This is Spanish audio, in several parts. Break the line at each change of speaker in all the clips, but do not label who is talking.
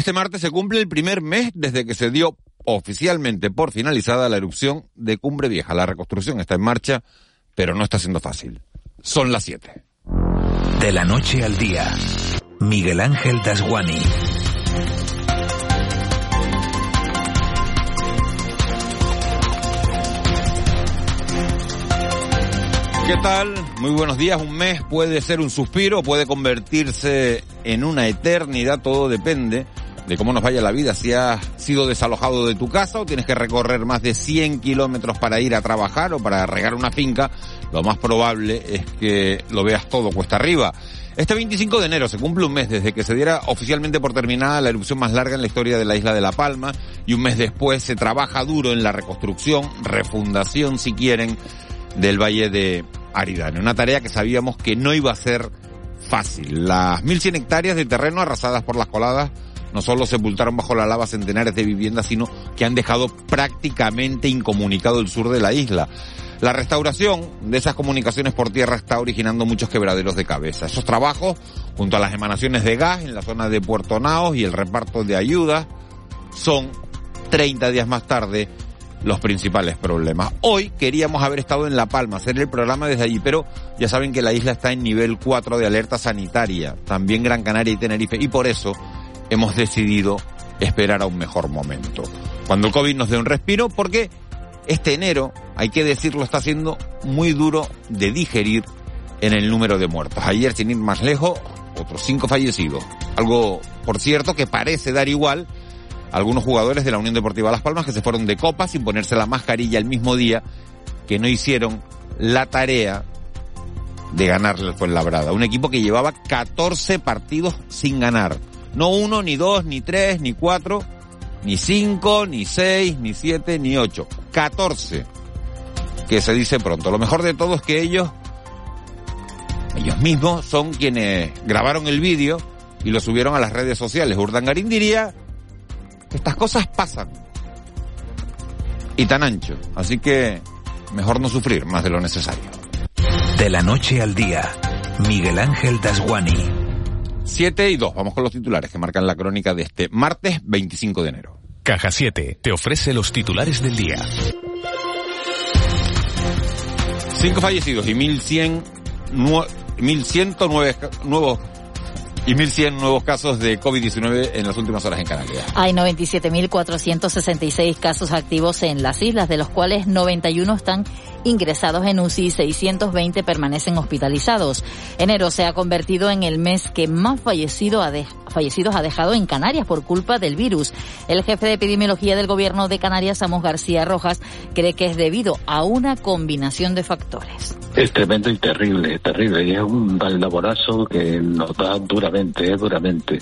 Este martes se cumple el primer mes desde que se dio oficialmente por finalizada la erupción de Cumbre Vieja. La reconstrucción está en marcha, pero no está siendo fácil. Son las 7.
De la noche al día, Miguel Ángel Dasguani.
¿Qué tal? Muy buenos días. Un mes puede ser un suspiro, puede convertirse en una eternidad, todo depende de cómo nos vaya la vida. Si has sido desalojado de tu casa o tienes que recorrer más de 100 kilómetros para ir a trabajar o para regar una finca, lo más probable es que lo veas todo cuesta arriba. Este 25 de enero se cumple un mes desde que se diera oficialmente por terminada la erupción más larga en la historia de la isla de La Palma y un mes después se trabaja duro en la reconstrucción, refundación si quieren, del Valle de Aridane. Una tarea que sabíamos que no iba a ser fácil. Las 1.100 hectáreas de terreno arrasadas por las coladas no solo sepultaron bajo la lava centenares de viviendas, sino que han dejado prácticamente incomunicado el sur de la isla. La restauración de esas comunicaciones por tierra está originando muchos quebraderos de cabeza. Esos trabajos, junto a las emanaciones de gas en la zona de Puerto Naos y el reparto de ayuda, son 30 días más tarde los principales problemas. Hoy queríamos haber estado en La Palma, hacer el programa desde allí, pero ya saben que la isla está en nivel 4 de alerta sanitaria, también Gran Canaria y Tenerife, y por eso hemos decidido esperar a un mejor momento. Cuando el COVID nos dé un respiro, porque este enero, hay que decirlo, está siendo muy duro de digerir en el número de muertos. Ayer, sin ir más lejos, otros cinco fallecidos. Algo, por cierto, que parece dar igual algunos jugadores de la Unión Deportiva Las Palmas que se fueron de copa sin ponerse la mascarilla el mismo día que no hicieron la tarea de ganarle al Fuenlabrada. Un equipo que llevaba 14 partidos sin ganar. No uno, ni dos, ni tres, ni cuatro, ni cinco, ni seis, ni siete, ni ocho. 14. Que se dice pronto. Lo mejor de todo es que ellos, ellos mismos son quienes grabaron el vídeo y lo subieron a las redes sociales. Urdangarín diría estas cosas pasan. Y tan ancho. Así que mejor no sufrir más de lo necesario.
De la noche al día, Miguel Ángel Dasguani.
7 y 2. Vamos con los titulares que marcan la crónica de este martes 25 de enero.
Caja 7 te ofrece los titulares del día.
Cinco fallecidos y 1.100 1.109 nuevos y 1.100 nuevos casos de COVID-19 en las últimas horas en Canarias.
Hay 97.466 casos activos en las islas, de los cuales 91 están ingresados en UCI y 620 permanecen hospitalizados. Enero se ha convertido en el mes que más fallecido ha fallecidos ha dejado en Canarias por culpa del virus. El jefe de epidemiología del gobierno de Canarias, Amos García Rojas, cree que es debido a una combinación de factores.
Es tremendo y terrible, terrible. Y es un laborazo que nos da duramente, duramente.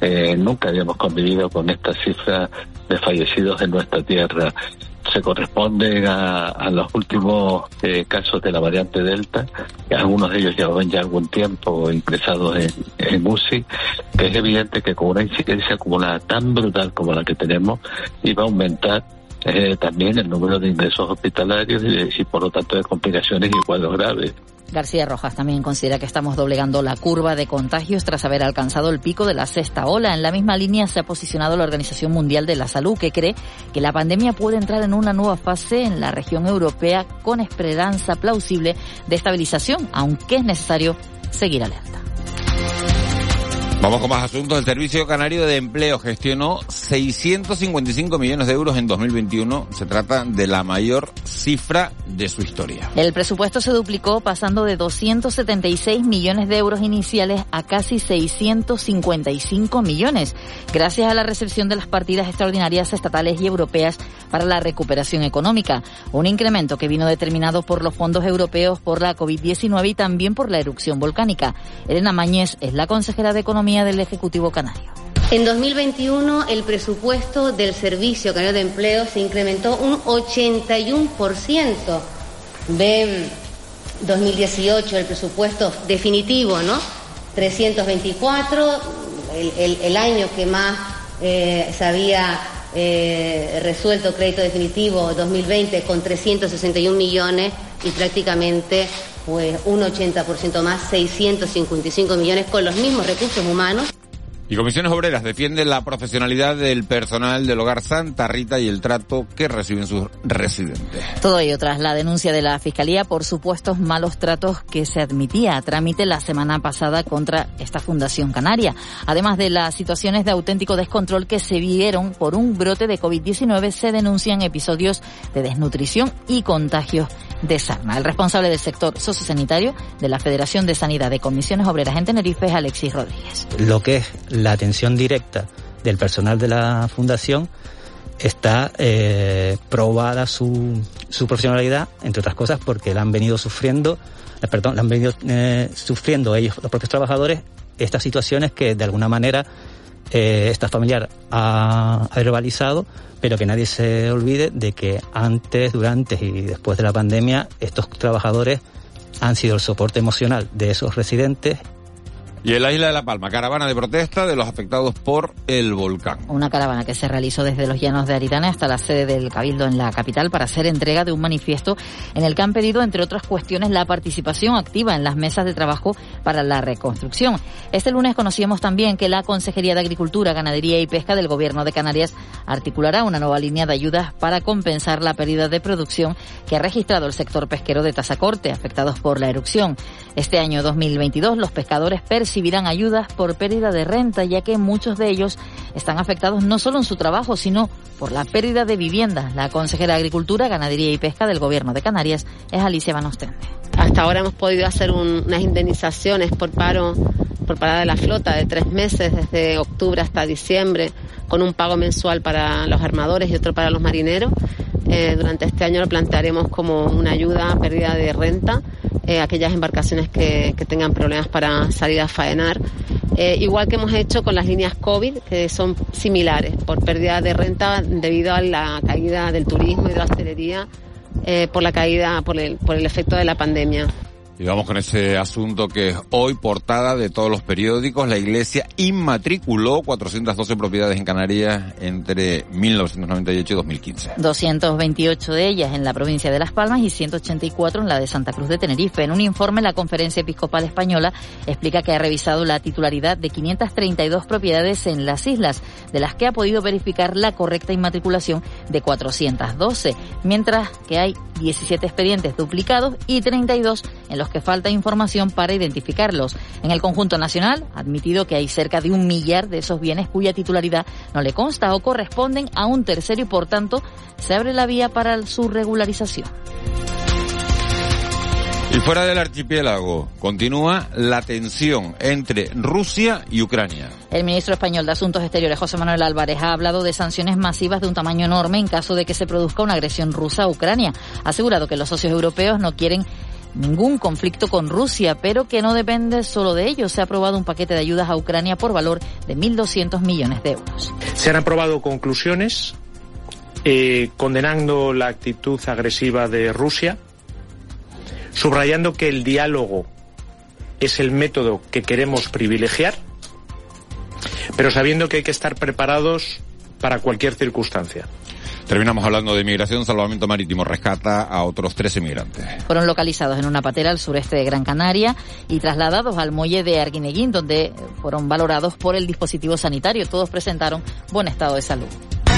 Eh, nunca habíamos convivido con esta cifra de fallecidos en nuestra tierra se corresponden a, los últimos eh, casos de la variante Delta, algunos de ellos llevaban ya algún tiempo ingresados en, en UCI, es evidente que con una incidencia acumulada tan brutal como la que tenemos, iba a aumentar eh, también el número de ingresos hospitalarios y, y por lo tanto de complicaciones y cuadros graves.
García Rojas también considera que estamos doblegando la curva de contagios tras haber alcanzado el pico de la sexta ola. En la misma línea se ha posicionado la Organización Mundial de la Salud, que cree que la pandemia puede entrar en una nueva fase en la región europea con esperanza plausible de estabilización, aunque es necesario seguir alerta.
Vamos con más asuntos. El Servicio Canario de Empleo gestionó 655 millones de euros en 2021. Se trata de la mayor cifra de su historia.
El presupuesto se duplicó pasando de 276 millones de euros iniciales a casi 655 millones, gracias a la recepción de las partidas extraordinarias estatales y europeas para la recuperación económica. Un incremento que vino determinado por los fondos europeos por la COVID-19 y también por la erupción volcánica. Elena Mañez es la consejera de Economía del Ejecutivo Canario.
En 2021 el presupuesto del Servicio Canario de Empleo se incrementó un 81% de 2018, el presupuesto definitivo, ¿no? 324, el, año que más eh, se había eh, resuelto crédito definitivo 2020 con 361 millones y prácticamente pues un 80% más, 655 millones con los mismos recursos humanos.
Y Comisiones Obreras defiende la profesionalidad del personal del Hogar Santa Rita y el trato que reciben sus residentes.
Todo ello tras la denuncia de la Fiscalía por supuestos malos tratos que se admitía a trámite la semana pasada contra esta Fundación Canaria. Además de las situaciones de auténtico descontrol que se vieron por un brote de COVID-19, se denuncian episodios de desnutrición y contagios de sarna. El responsable del sector sociosanitario de la Federación de Sanidad de Comisiones Obreras en Tenerife es Alexis Rodríguez.
Lo que es la atención directa del personal de la fundación está eh, probada su, su profesionalidad, entre otras cosas, porque la han venido sufriendo, eh, perdón, han venido eh, sufriendo ellos, los propios trabajadores, estas situaciones que de alguna manera esta familiar ha verbalizado, pero que nadie se olvide de que antes, durante y después de la pandemia, estos trabajadores han sido el soporte emocional de esos residentes
y en la isla de La Palma, caravana de protesta de los afectados por el volcán.
Una caravana que se realizó desde los llanos de Aritana hasta la sede del Cabildo en la capital para hacer entrega de un manifiesto en el que han pedido, entre otras cuestiones, la participación activa en las mesas de trabajo para la reconstrucción. Este lunes conocíamos también que la Consejería de Agricultura, Ganadería y Pesca del Gobierno de Canarias articulará una nueva línea de ayudas para compensar la pérdida de producción que ha registrado el sector pesquero de Tazacorte, afectados por la erupción. Este año 2022 los pescadores recibirán ayudas por pérdida de renta, ya que muchos de ellos están afectados no solo en su trabajo, sino por la pérdida de vivienda. La consejera de Agricultura, Ganadería y Pesca del Gobierno de Canarias es Alicia Banostende.
Hasta ahora hemos podido hacer un, unas indemnizaciones por paro, por parada de la flota de tres meses, desde octubre hasta diciembre, con un pago mensual para los armadores y otro para los marineros. Eh, durante este año lo plantearemos como una ayuda a pérdida de renta eh, aquellas embarcaciones que, tengan problemas para salir a faenar. Eh, igual que hemos hecho con las líneas COVID, que son similares, por pérdida de renta debido a la caída del turismo y de la hostelería, eh, por la caída, por el, por el efecto de la pandemia.
Y vamos con ese asunto que es hoy portada de todos los periódicos. La Iglesia inmatriculó 412 propiedades en Canarias entre 1998 y 2015.
228 de ellas en la provincia de Las Palmas y 184 en la de Santa Cruz de Tenerife. En un informe, la Conferencia Episcopal Española explica que ha revisado la titularidad de 532 propiedades en las islas, de las que ha podido verificar la correcta inmatriculación de 412, mientras que hay 17 expedientes duplicados y 32 en los que falta información para identificarlos. En el conjunto nacional, ha admitido que hay cerca de un millar de esos bienes cuya titularidad no le consta o corresponden a un tercero y por tanto se abre la vía para su regularización.
Y fuera del archipiélago continúa la tensión entre Rusia y Ucrania.
El ministro español de Asuntos Exteriores, José Manuel Álvarez, ha hablado de sanciones masivas de un tamaño enorme en caso de que se produzca una agresión rusa a Ucrania. Ha asegurado que los socios europeos no quieren ningún conflicto con Rusia, pero que no depende solo de ello. Se ha aprobado un paquete de ayudas a Ucrania por valor de 1.200 millones de euros.
Se han aprobado conclusiones eh, condenando la actitud agresiva de Rusia, subrayando que el diálogo es el método que queremos privilegiar, pero sabiendo que hay que estar preparados para cualquier circunstancia.
Terminamos hablando de migración. Salvamento Marítimo rescata a otros 13 migrantes.
Fueron localizados en una patera al sureste de Gran Canaria y trasladados al muelle de Arguineguín, donde fueron valorados por el dispositivo sanitario. Todos presentaron buen estado de salud.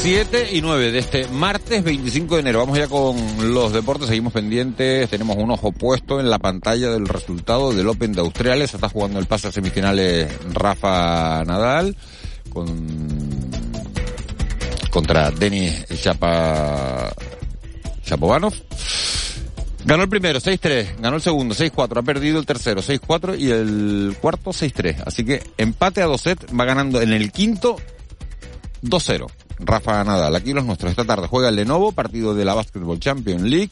Siete y nueve de este martes 25 de enero. Vamos ya con los deportes, seguimos pendientes. Tenemos un ojo puesto en la pantalla del resultado del Open de Australia. Se está jugando el pase a semifinales Rafa Nadal con contra Denis Chapa. Ganó el primero, 6-3. Ganó el segundo, 6-4. Ha perdido el tercero, 6-4. Y el cuarto, 6-3. Así que empate a dos sets. Va ganando en el quinto, 2-0. Rafa Nadal. Aquí los nuestros. Esta tarde juega el Lenovo, partido de la Basketball Champions League.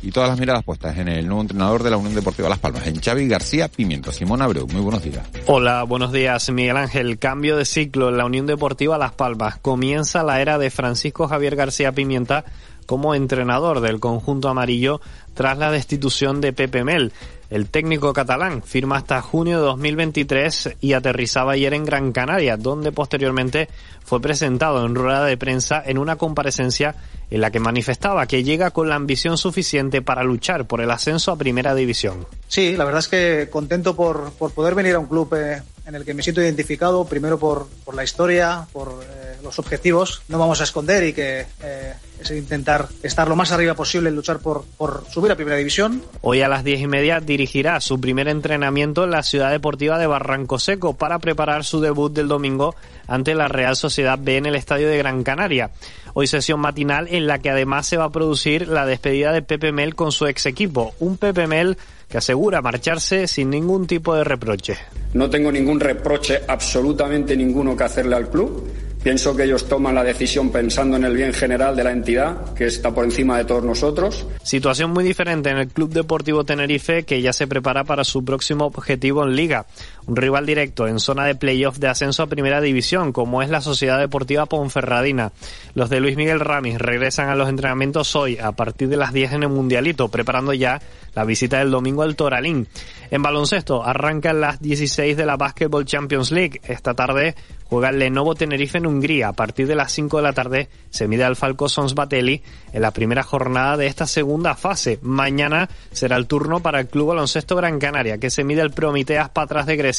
Y todas las miradas puestas en el nuevo entrenador de la Unión Deportiva Las Palmas, en Xavi García Pimiento. Simón Abreu, muy buenos días.
Hola, buenos días, Miguel Ángel. Cambio de ciclo en la Unión Deportiva Las Palmas. Comienza la era de Francisco Javier García Pimienta como entrenador del conjunto amarillo tras la destitución de Pepe Mel. El técnico catalán firma hasta junio de 2023 y aterrizaba ayer en Gran Canaria, donde posteriormente fue presentado en rueda de prensa en una comparecencia en la que manifestaba que llega con la ambición suficiente para luchar por el ascenso a Primera División.
Sí, la verdad es que contento por, por poder venir a un club eh, en el que me siento identificado, primero por, por la historia, por eh, los objetivos. No vamos a esconder y que eh, es intentar estar lo más arriba posible y luchar por, por subir a Primera División.
Hoy a las diez y media dirigirá su primer entrenamiento en la ciudad deportiva de Barranco Seco para preparar su debut del domingo ante la Real Sociedad B en el Estadio de Gran Canaria. Hoy sesión matinal en la que además se va a producir la despedida de Pepe Mel con su ex equipo. Un Pepe Mel que asegura marcharse sin ningún tipo de reproche.
No tengo ningún reproche, absolutamente ninguno que hacerle al club Pienso que ellos toman la decisión pensando en el bien general de la entidad, que está por encima de todos nosotros.
Situación muy diferente en el Club Deportivo Tenerife, que ya se prepara para su próximo objetivo en Liga. Un rival directo en zona de playoff de ascenso a Primera División, como es la Sociedad Deportiva Ponferradina. Los de Luis Miguel Ramis regresan a los entrenamientos hoy, a partir de las 10 en el Mundialito, preparando ya la visita del domingo al Toralín. En baloncesto, arrancan las 16 de la Basketball Champions League. Esta tarde juega el Lenovo Tenerife en Hungría. A partir de las 5 de la tarde se mide al Falco Sons Batelli en la primera jornada de esta segunda fase. Mañana será el turno para el Club Baloncesto Gran Canaria, que se mide al Prometeas Patras de Grecia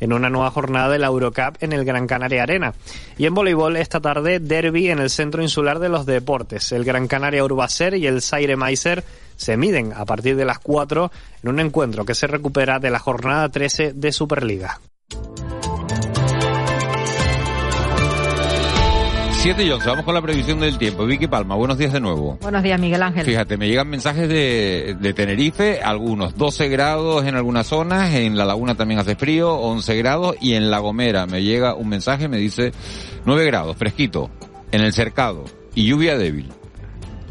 en una nueva jornada de la Eurocup en el Gran Canaria Arena. Y en voleibol esta tarde, derby en el Centro Insular de los Deportes. El Gran Canaria Urbacer y el Zaire Meiser se miden a partir de las 4 en un encuentro que se recupera de la jornada 13 de Superliga.
7 y 11, vamos con la previsión del tiempo. Vicky Palma, buenos días de nuevo.
Buenos días, Miguel Ángel.
Fíjate, me llegan mensajes de, de Tenerife, algunos 12 grados en algunas zonas, en la laguna también hace frío, 11 grados, y en La Gomera me llega un mensaje, me dice 9 grados, fresquito, en el cercado, y lluvia débil.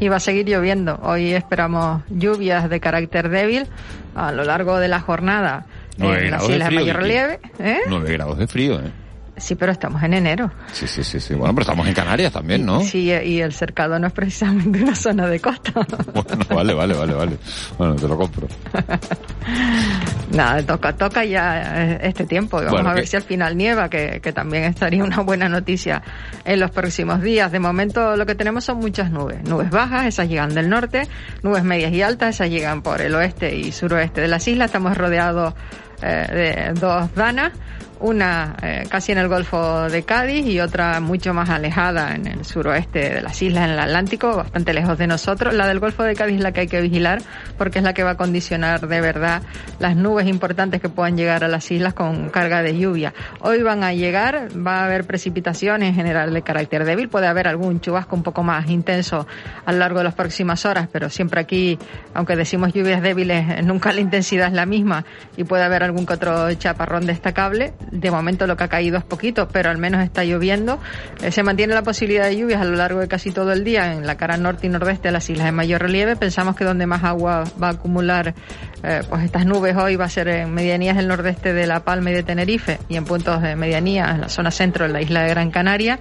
Y va a seguir lloviendo. Hoy esperamos lluvias de carácter débil a lo largo de la jornada.
9
en
grados
las islas
de
de
frío.
mayor relieve. ¿eh?
9 grados de frío, ¿eh?
Sí, pero estamos en enero.
Sí, sí, sí, sí. Bueno, pero estamos en Canarias también, ¿no?
Sí, y el cercado no es precisamente una zona de costa.
Bueno, vale, vale, vale, vale. Bueno, te lo compro.
Nada, toca, toca ya eh, este tiempo. Vamos
Bueno,
a ver
que-
si al final nieva, que, que también estaría una buena noticia en los próximos días. De momento lo que tenemos son muchas nubes. Nubes bajas, esas llegan del norte, nubes medias y altas, esas llegan por el oeste y suroeste de las islas. Estamos rodeados eh, de dos danas, una eh, casi en el Golfo de Cádiz y otra mucho más alejada en el suroeste de las islas, en el Atlántico, bastante lejos de nosotros. La del Golfo de Cádiz es la que hay que vigilar porque es la que va a condicionar de verdad las nubes importantes que puedan llegar a las islas con carga de lluvia. Hoy van a llegar, va a haber precipitaciones en general de carácter débil, puede haber algún chubasco un poco más intenso a lo largo de las próximas horas, pero siempre aquí, aunque decimos lluvias débiles, nunca la intensidad es la misma y puede haber algún que otro chaparrón destacable. De momento lo que ha caído es poquito, pero al menos está lloviendo. Eh, se mantiene la posibilidad de lluvias a lo largo de casi todo el día en la cara norte y nordeste de las islas de mayor relieve. Pensamos que donde más agua va a acumular eh, pues estas nubes hoy va a ser en medianías del nordeste de La Palma y de Tenerife y en puntos de medianía en la zona centro de la isla de Gran Canaria.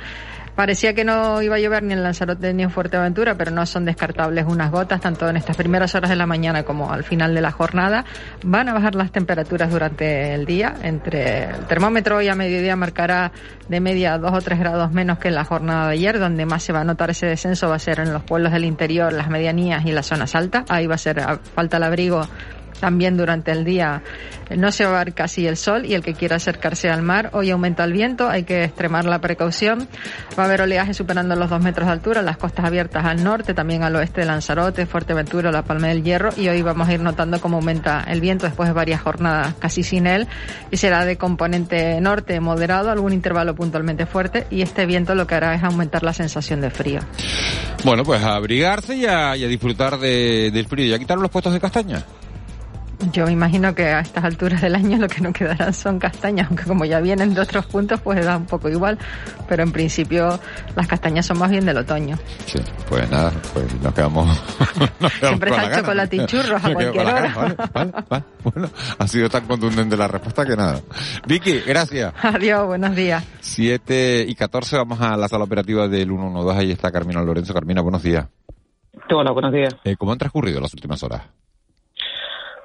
Parecía que no iba a llover ni en Lanzarote ni en Fuerteventura, pero no son descartables unas gotas, tanto en estas primeras horas de la mañana como al final de la jornada. Van a bajar las temperaturas durante el día. Entre el termómetro hoy a mediodía marcará de media dos o tres grados menos que en la jornada de ayer, donde más se va a notar ese descenso va a ser en los pueblos del interior, las medianías y las zonas altas. Ahí va a ser falta el abrigo también durante el día no se va a ver casi el sol y el que quiera acercarse al mar, hoy aumenta el viento, hay que extremar la precaución. Va a haber oleaje superando los dos metros de altura, las costas abiertas al norte, también al oeste de Lanzarote, Fuerteventura, La Palma del Hierro y hoy vamos a ir notando cómo aumenta el viento después de varias jornadas casi sin él y será de componente norte moderado, algún intervalo puntualmente fuerte y este viento lo que hará es aumentar la sensación de frío.
Bueno, pues a abrigarse y a, y a disfrutar de- del frío. ¿Ya quitaron los puestos de castaña?
Yo me imagino que a estas alturas del año lo que no quedarán son castañas, aunque como ya vienen de otros puntos, pues da un poco igual. Pero en principio las castañas son más bien del otoño.
Sí, pues nada, pues nos quedamos. nos quedamos
Siempre
con la
está el
gana.
chocolate y churros a cualquier
la
hora.
gana, Vale, vale, vale. Bueno, ha sido tan contundente la respuesta que nada. Vicky, gracias.
Adiós, buenos días.
7 y 14 vamos a la sala operativa del 112. Ahí está Carmina Lorenzo. Carmina, buenos días.
Hola, buenos días.
Eh, ¿Cómo han transcurrido las últimas horas?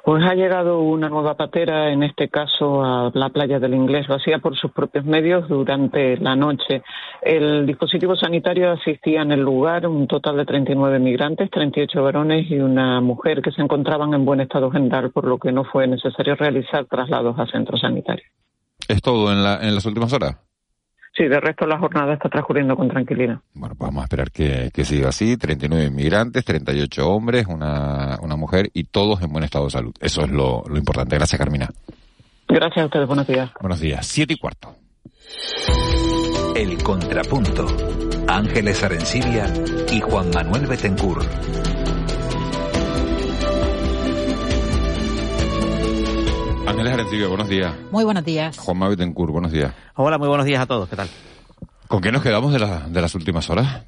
Pues ha llegado una nueva patera, en este caso a la playa del Inglés. Lo hacía por sus propios medios durante la noche. El dispositivo sanitario asistía en el lugar un total de 39 migrantes, 38 varones y una mujer que se encontraban en buen estado general, por lo que no fue necesario realizar traslados a centros sanitarios.
¿Es todo en, la, en las últimas horas?
Sí, de resto la jornada está transcurriendo con tranquilidad.
Bueno, pues vamos a esperar que, que siga así. 39 inmigrantes, 38 hombres, una, una mujer y todos en buen estado de salud. Eso es lo, lo importante. Gracias, Carmina.
Gracias a ustedes. Buenos días.
Buenos días. Siete y cuarto.
El Contrapunto. Ángeles Arencibia y Juan Manuel Betencur.
Ángeles Arencibia, buenos días.
Muy buenos días.
Juanma Betancourt, buenos días.
Hola, muy buenos días a todos. ¿Qué tal?
¿Con qué nos quedamos de, la, de las últimas horas?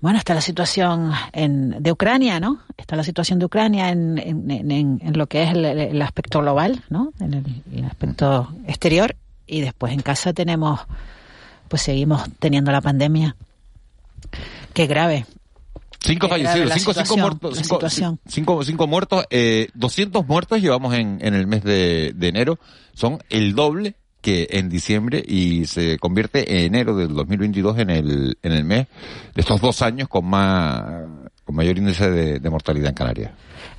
Bueno, está la situación en, de Ucrania, ¿no? Está la situación de Ucrania en, en, en, en lo que es el, el, aspecto global, ¿no? En el, el, aspecto exterior. Y después en casa tenemos, pues seguimos teniendo la pandemia. Qué grave.
Cinco fallecidos, cinco, cinco muertos, cinco, cinco, cinco, muertos, eh, 200 muertos llevamos en, en el mes de, de enero. Son el doble que en diciembre y se convierte en enero del 2022 en el, en el mes de estos dos años con más, con mayor índice de, de mortalidad en Canarias.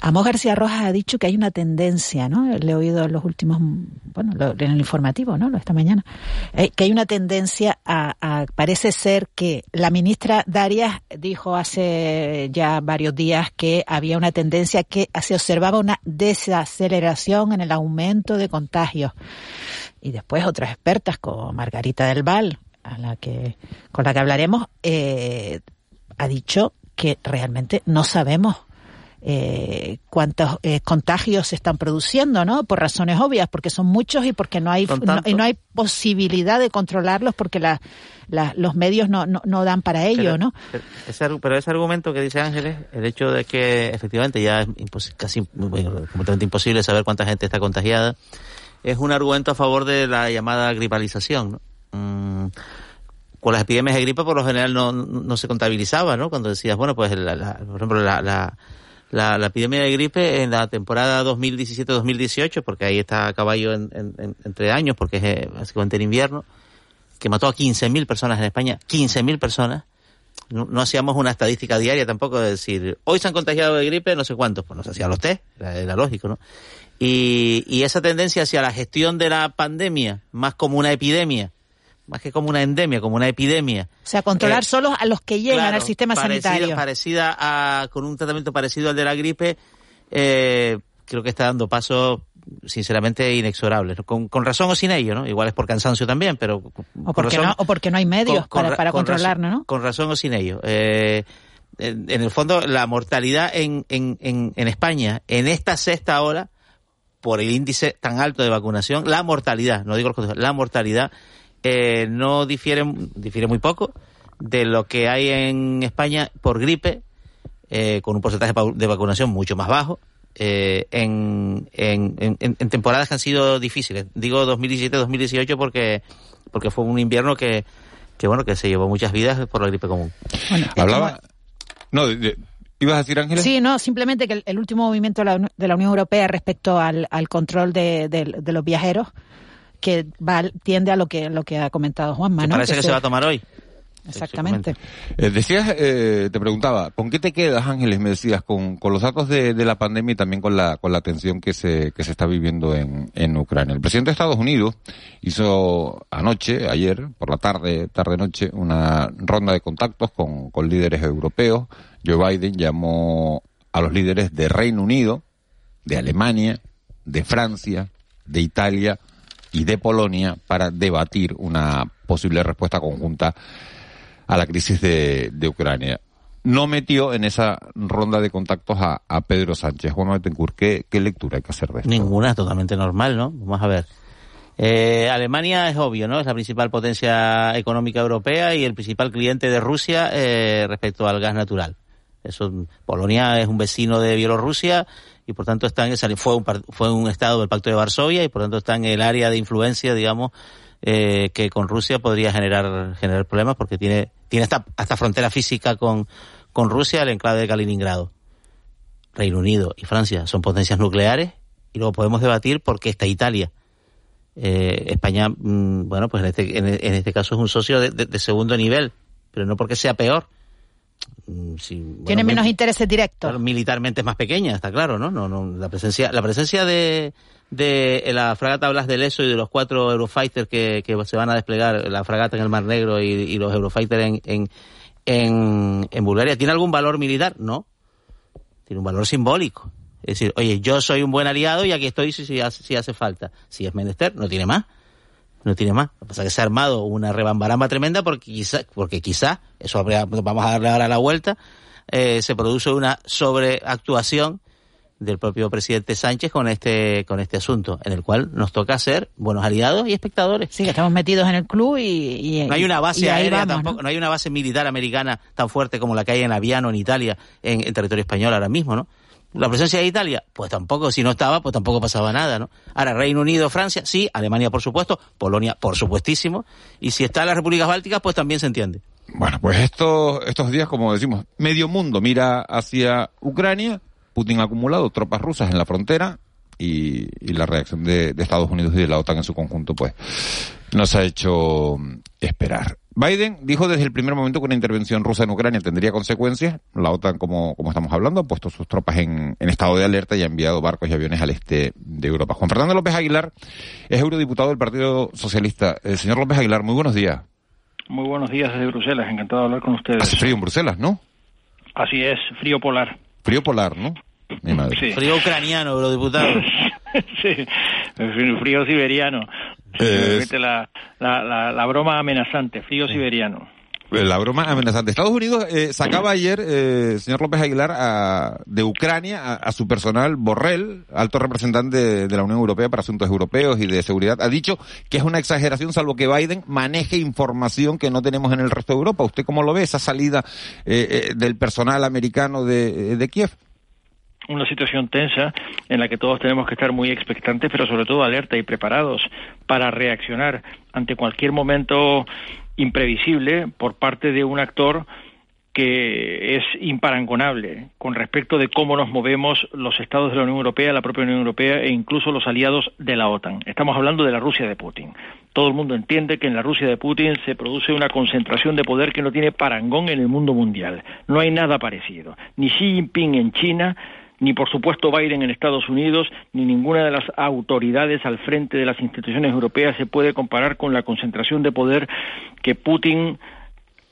Amos García Rojas ha dicho que hay una tendencia, ¿no? Le he oído en los últimos, bueno, en el informativo, ¿no? Esta mañana, eh, que hay una tendencia a, a, parece ser que la ministra Darias dijo hace ya varios días que había una tendencia que se observaba una desaceleración en el aumento de contagios. Y después otras expertas como Margarita del Val, a la que, con la que hablaremos, eh, ha dicho que realmente no sabemos eh, cuántos eh, contagios se están produciendo, ¿no? Por razones obvias, porque son muchos y porque no hay no, y no hay posibilidad de controlarlos porque la, la, los medios no, no, no, dan para ello,
pero,
¿no?
Pero ese, pero ese, argumento que dice Ángeles, el hecho de que efectivamente ya es impos casi bueno, completamente imposible saber cuánta gente está contagiada, es un argumento a favor de la llamada gripalización, ¿no? Mm, con las epidemias de gripe por lo general no, no se contabilizaba, ¿no? Cuando decías, bueno, pues la, la, por ejemplo la, la la, epidemia de gripe en la temporada 2017-2018, porque ahí está a caballo en, en, entre años, porque es eh, básicamente en invierno, que mató a 15.000 personas en España, 15.000 personas. No, hacíamos una estadística diaria tampoco de decir, hoy se han contagiado de gripe, no sé cuántos, pues no se hacían los test, era, era lógico, ¿no? Y, y esa tendencia hacia la gestión de la pandemia, más como una epidemia, más que como una endemia, como una epidemia.
O sea, controlar eh, solo a los que llegan
claro,
al sistema
parecida,
sanitario.
Parecida a, con un tratamiento parecido al de la gripe, eh, creo que está dando pasos sinceramente inexorables. Con, con, razón o sin ello, ¿no? Igual es por cansancio también, pero...
O porque, razón, no, o porque no hay medios con, para, para con controlarlo,
razón,
¿no?
Con razón o sin ello. Eh, en, en, el fondo, la mortalidad en, en, en, España, en esta sexta hora, por el índice tan alto de vacunación, la mortalidad, no digo los la mortalidad eh, no difiere, difiere muy poco de lo que hay en España por gripe, eh, con un porcentaje de vacunación mucho más bajo, eh, en, en, en, en, temporadas que han sido difíciles. Digo 2017-2018 porque, porque fue un invierno que, que, bueno, que se llevó muchas vidas por la gripe común.
Bueno, Hablaba... No, de, de... ¿Ibas a decir, Ángeles?
Sí, no, simplemente que el, el último movimiento de la, de la, Unión Europea respecto al, al control de, de, de, los viajeros que va, tiende a lo que, lo que ha comentado Juanma, ¿no?
Parece que, que se, se va a tomar hoy.
Exactamente.
Eh, decías, eh, te preguntaba, ¿con qué te quedas, Ángeles? Me decías, con, con los datos de, de, la pandemia y también con la, con la tensión que se, que se está viviendo en, en Ucrania. El presidente de Estados Unidos hizo anoche, ayer, por la tarde, tarde-noche, una ronda de contactos con, con líderes europeos. Joe Biden llamó a los líderes de Reino Unido, de Alemania, de Francia, de Italia y de Polonia para debatir una posible respuesta conjunta a la crisis de, de Ucrania. No metió en esa ronda de contactos a, Pedro Sánchez. Juan Betancourt, ¿qué, ¿qué lectura hay que hacer de esto?
Ninguna, totalmente normal, ¿no? Vamos a ver. Eh, Alemania es obvio, ¿no? Es la principal potencia económica europea y el principal cliente de Rusia eh, respecto al gas natural. Eso, Polonia es un vecino de Bielorrusia y por tanto está en esa, fue un, fue un estado del Pacto de Varsovia y por tanto está en el área de influencia, digamos, eh, que con Rusia podría generar generar problemas porque tiene tiene hasta, hasta frontera física con con Rusia el enclave de Kaliningrado. Reino Unido y Francia son potencias nucleares y luego podemos debatir por qué está Italia. Eh, España, mm, bueno, pues en este, en, este caso es un socio de, segundo nivel, pero no porque sea peor.
Mm, Tiene menos intereses directos.
Militarmente es más pequeña, está claro, ¿no? No, no la presencia, la presencia de, de la fragata Blas del Eso y de los cuatro Eurofighters que, que se van a desplegar, la fragata en el Mar Negro y, y los Eurofighters en, en, en, en Bulgaria, ¿tiene algún valor militar? No. Tiene un valor simbólico. Es decir, oye, yo soy un buen aliado y aquí estoy si, si, hace, falta. Si es menester, no tiene más. No tiene más. Lo que pasa es que se ha armado una rebambaramba tremenda porque quizá, porque quizá, eso vamos a darle ahora la vuelta, eh, se produce una sobreactuación del propio presidente Sánchez con este con este asunto, en el cual nos toca ser buenos aliados y espectadores.
Sí, que estamos metidos en el club y,
no hay una base aérea tampoco, ¿no? hay una base militar americana tan fuerte como la que hay en Aviano en Italia, en, en territorio español ahora mismo, ¿no? La presencia de Italia, pues tampoco, si no estaba, pues tampoco pasaba nada, ¿no? Ahora, Reino Unido, Francia, sí, Alemania, por supuesto, Polonia, por supuestísimo, y si está las repúblicas bálticas, pues también se entiende.
Bueno, pues estos, estos días, como decimos, medio mundo mira hacia Ucrania, Putin ha acumulado tropas rusas en la frontera y, la reacción de, Estados Unidos y de la OTAN en su conjunto, pues, nos ha hecho esperar. Biden dijo desde el primer momento que una intervención rusa en Ucrania tendría consecuencias. La OTAN, como, como estamos hablando, ha puesto sus tropas en, estado de alerta y ha enviado barcos y aviones al este de Europa. Juan Fernando López Aguilar es eurodiputado del Partido Socialista. El señor López Aguilar, muy buenos días.
Muy buenos días desde Bruselas, encantado de hablar con ustedes.
Hace frío en Bruselas, ¿no?
Así es, frío polar.
Frío polar, ¿no?
Mi madre. Frío ucraniano, eurodiputado.
sí, frío siberiano. La, la, la, broma amenazante, frío siberiano.
La broma amenazante. Estados Unidos eh, sacaba ayer, eh, señor López Aguilar, a, de Ucrania a, su personal Borrell, alto representante de, la Unión Europea para Asuntos Europeos y de Seguridad. Ha dicho que es una exageración, salvo que Biden maneje información que no tenemos en el resto de Europa. ¿Usted cómo lo ve, esa salida eh, eh del personal americano de, de Kiev?
Una situación tensa en la que todos tenemos que estar muy expectantes, pero sobre todo alerta y preparados para reaccionar ante cualquier momento imprevisible por parte de un actor que es imparangonable con respecto de cómo nos movemos los estados de la Unión Europea, la propia Unión Europea e incluso los aliados de la OTAN. Estamos hablando de la Rusia de Putin. Todo el mundo entiende que en la Rusia de Putin se produce una concentración de poder que no tiene parangón en el mundo mundial. No hay nada parecido. Ni Xi Jinping en China, ni por supuesto Biden en Estados Unidos, ni ninguna de las autoridades al frente de las instituciones europeas se puede comparar con la concentración de poder que Putin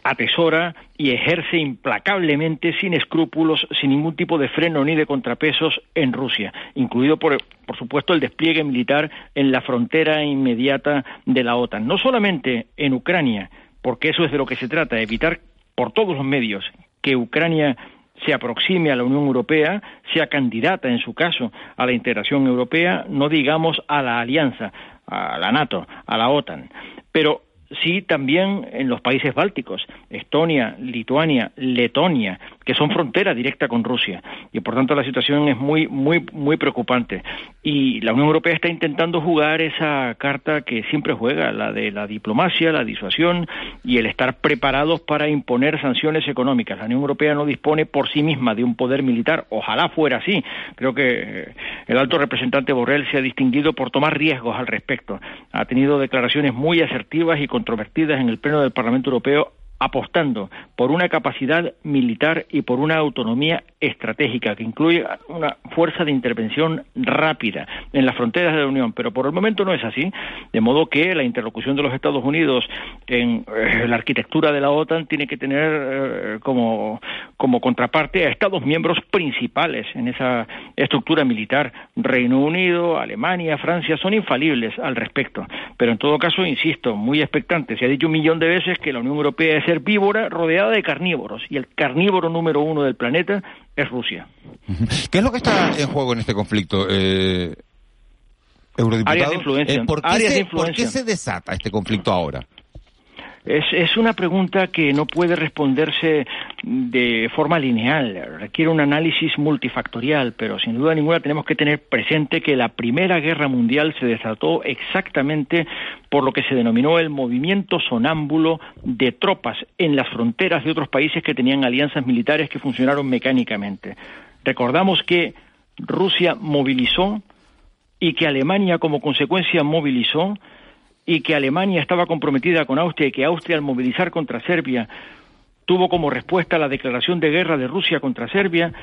atesora y ejerce implacablemente, sin escrúpulos, sin ningún tipo de freno ni de contrapesos en Rusia, incluido por, por supuesto el despliegue militar en la frontera inmediata de la OTAN. No solamente en Ucrania, porque eso es de lo que se trata, evitar por todos los medios que Ucrania se aproxime a la Unión Europea, sea candidata, en su caso, a la integración europea, no digamos a la alianza, a la NATO, a la OTAN. Pero sí también en los países bálticos, Estonia, Lituania, Letonia, que son frontera directa con Rusia y por tanto la situación es muy muy muy preocupante y la Unión Europea está intentando jugar esa carta que siempre juega, la de la diplomacia, la disuasión y el estar preparados para imponer sanciones económicas. La Unión Europea no dispone por sí misma de un poder militar, ojalá fuera así. Creo que eh, el alto representante Borrell se ha distinguido por tomar riesgos al respecto. Ha tenido declaraciones muy asertivas y controvertidas en el pleno del Parlamento Europeo apostando por una capacidad militar y por una autonomía estratégica que incluye una fuerza de intervención rápida en las fronteras de la Unión, pero por el momento no es así, de modo que la interlocución de los Estados Unidos en eh, la arquitectura de la OTAN tiene que tener eh, como, como contraparte a Estados miembros principales en esa estructura militar. Reino Unido, Alemania, Francia son infalibles al respecto, pero en todo caso, insisto, muy expectante. Se ha dicho un millón de veces que la Unión Europea es herbívora rodeada de carnívoros y el carnívoro número uno del planeta es Rusia.
¿Qué es lo que está en juego en este conflicto? Eh,
eurodiputado? Áreas de influencia.
Eh, ¿por, qué se, ¿Por qué se desata este conflicto ahora?
Es, es una pregunta que no puede responderse de forma lineal, requiere un análisis multifactorial, pero sin duda ninguna tenemos que tener presente que la Primera Guerra Mundial se desató exactamente por lo que se denominó el movimiento sonámbulo de tropas en las fronteras de otros países que tenían alianzas militares que funcionaron mecánicamente. Recordamos que Rusia movilizó y que Alemania como consecuencia movilizó y que Alemania estaba comprometida con Austria y que Austria al movilizar contra Serbia tuvo como respuesta la declaración de guerra de Rusia contra Serbia,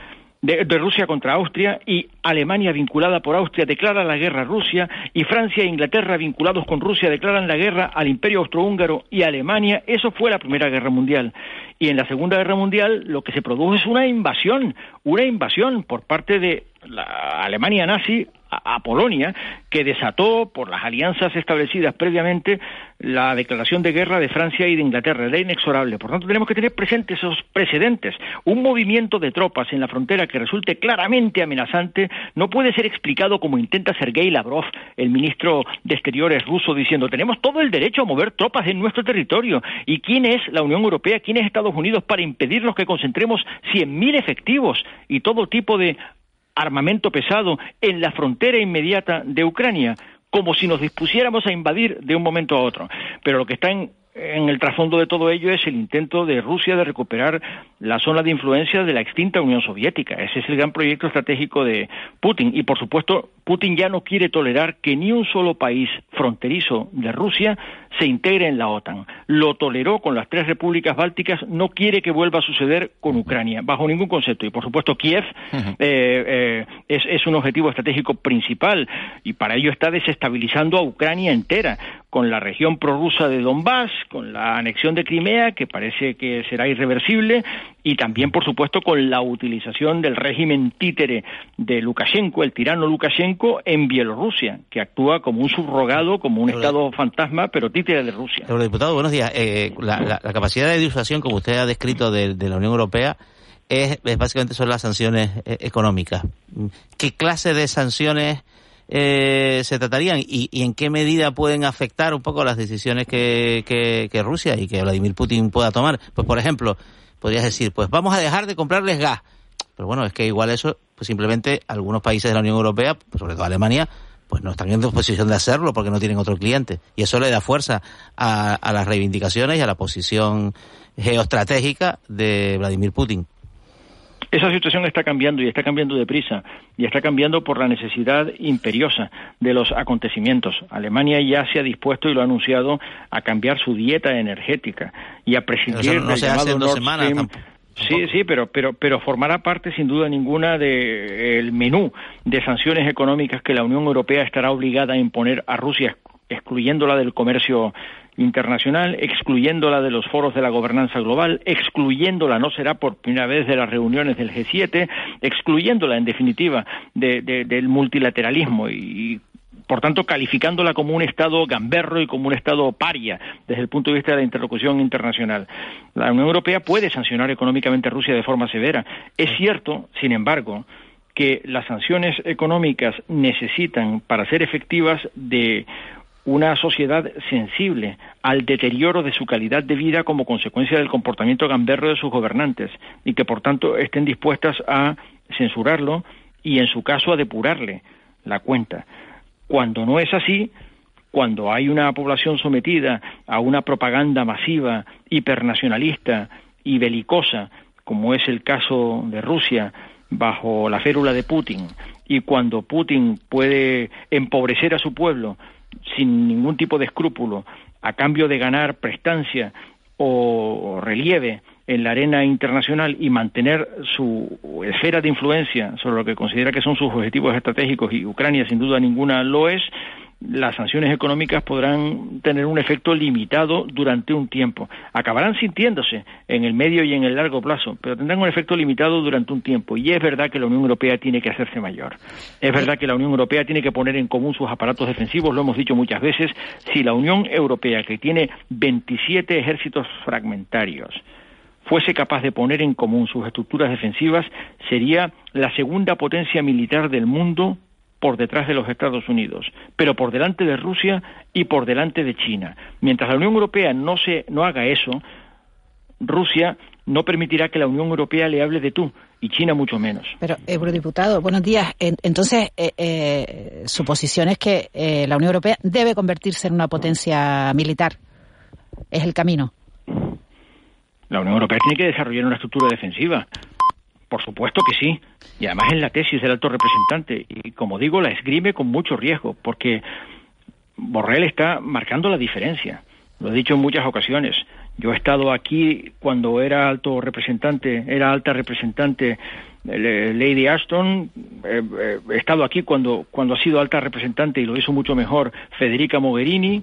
de, Rusia contra Austria y Alemania vinculada por Austria declara la guerra a Rusia y Francia e Inglaterra vinculados con Rusia declaran la guerra al Imperio Austrohúngaro y Alemania. Eso fue la Primera Guerra Mundial. Y en la Segunda Guerra Mundial lo que se produjo es una invasión, una invasión por parte de la Alemania nazi a, Polonia, que desató por las alianzas establecidas previamente la declaración de guerra de Francia y de Inglaterra. Era inexorable. Por tanto, tenemos que tener presentes esos precedentes. Un movimiento de tropas en la frontera que resulte claramente amenazante no puede ser explicado como intenta Sergei Lavrov, el ministro de Exteriores ruso, diciendo tenemos todo el derecho a mover tropas en nuestro territorio. ¿Y quién es la Unión Europea? ¿Quién es Estados Unidos para impedirnos que concentremos 100.000 efectivos y todo tipo de armamento pesado en la frontera inmediata de Ucrania, como si nos dispusiéramos a invadir de un momento a otro. Pero lo que está en, el trasfondo de todo ello es el intento de Rusia de recuperar la zona de influencia de la extinta Unión Soviética. Ese es el gran proyecto estratégico de Putin. Y, por supuesto, Putin ya no quiere tolerar que ni un solo país fronterizo de Rusia se integre en la OTAN. Lo toleró con las tres repúblicas bálticas, no quiere que vuelva a suceder con Ucrania, bajo ningún concepto. Y, por supuesto, Kiev eh, eh, es, es un objetivo estratégico principal y para ello está desestabilizando a Ucrania entera, con la región prorrusa de Donbass, con la anexión de Crimea, que parece que será irreversible, y también, por supuesto, con la utilización del régimen títere de Lukashenko, el tirano Lukashenko, en Bielorrusia, que actúa como un subrogado, como un Estado fantasma, pero títere de Rusia.
diputado, buenos días. Eh, la, capacidad de disuasión, como usted ha descrito, de, la Unión Europea, es, básicamente son las sanciones eh, económicas. ¿Qué clase de sanciones eh, se tratarían y, en qué medida pueden afectar un poco las decisiones que, que Rusia y que Vladimir Putin pueda tomar? Pues, por ejemplo, podrías decir, pues vamos a dejar de comprarles gas. Pero bueno, es que igual eso, pues simplemente algunos países de la Unión Europea, pues sobre todo Alemania, pues no están en disposición de hacerlo porque no tienen otro cliente. Y eso le da fuerza a, a las reivindicaciones y a la posición geoestratégica de Vladimir Putin.
Esa situación está cambiando y está cambiando deprisa y está cambiando por la necesidad imperiosa de los acontecimientos. Alemania ya se ha dispuesto y lo ha anunciado a cambiar su dieta energética y a prescindir del llamado Nord Stream. Sí, sí, pero, pero, pero formará parte sin duda ninguna del menú de sanciones económicas que la Unión Europea estará obligada a imponer a Rusia, excluyéndola del comercio internacional, excluyéndola de los foros de la gobernanza global, excluyéndola, no será por primera vez de las reuniones del G7, excluyéndola, en definitiva, del multilateralismo. Y, por tanto, calificándola como un Estado gamberro y como un Estado paria desde el punto de vista de la interlocución internacional. La Unión Europea puede sancionar económicamente a Rusia de forma severa. Es cierto, sin embargo, que las sanciones económicas necesitan, para ser efectivas, de una sociedad sensible al deterioro de su calidad de vida como consecuencia del comportamiento gamberro de sus gobernantes y que por tanto estén dispuestas a censurarlo y en su caso a depurarle la cuenta. Cuando no es así, cuando hay una población sometida a una propaganda masiva, hipernacionalista y belicosa, como es el caso de Rusia, bajo la férula de Putin, y cuando Putin puede empobrecer a su pueblo sin ningún tipo de escrúpulo a cambio de ganar prestancia o relieve en la arena internacional y mantener su esfera de influencia sobre lo que considera que son sus objetivos estratégicos y Ucrania sin duda ninguna lo es, las sanciones económicas podrán tener un efecto limitado durante un tiempo. Acabarán sintiéndose en el medio y en el largo plazo, pero tendrán un efecto limitado durante un tiempo. Y es verdad que la Unión Europea tiene que hacerse mayor. Es verdad que la Unión Europea tiene que poner en común sus aparatos defensivos, lo hemos dicho muchas veces. Si la Unión Europea, que tiene 27 ejércitos fragmentarios, fuese capaz de poner en común sus estructuras defensivas, sería la segunda potencia militar del mundo por detrás de los Estados Unidos, pero por delante de Rusia y por delante de China. Mientras la Unión Europea no se no haga eso, Rusia no permitirá que la Unión Europea le hable de tú y China mucho menos.
Pero, eurodiputado, buenos días. Entonces, eh, eh, su posición es que eh, la Unión Europea debe convertirse en una potencia militar. Es el camino.
La Unión Europea tiene que desarrollar una estructura defensiva. Por supuesto que sí. Y además es la tesis del alto representante. Y como digo, la esgrime con mucho riesgo, porque Borrell está marcando la diferencia. Lo he dicho en muchas ocasiones. Yo he estado aquí cuando era alto representante, era alta representante eh, Lady Ashton. Eh, eh, he estado aquí cuando, cuando ha sido alta representante y lo hizo mucho mejor Federica Mogherini.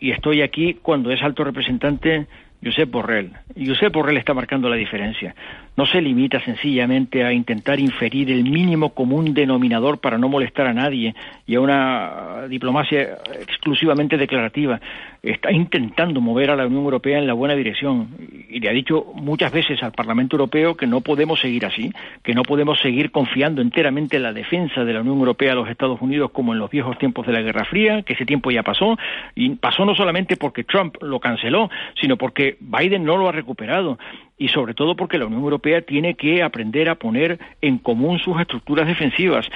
Y estoy aquí cuando es alto representante Josep Borrell. Josep Borrell está marcando la diferencia. No se limita sencillamente a intentar inferir el mínimo común denominador para no molestar a nadie y a una diplomacia exclusivamente declarativa. Está intentando mover a la Unión Europea en la buena dirección y le ha dicho muchas veces al Parlamento Europeo que no podemos seguir así, que no podemos seguir confiando enteramente en la defensa de la Unión Europea a los Estados Unidos como en los viejos tiempos de la Guerra Fría, que ese tiempo ya pasó y pasó no solamente porque Trump lo canceló, sino porque Biden no lo ha recuperado y sobre todo porque la Unión Europea tiene que aprender a poner en común sus estructuras defensivas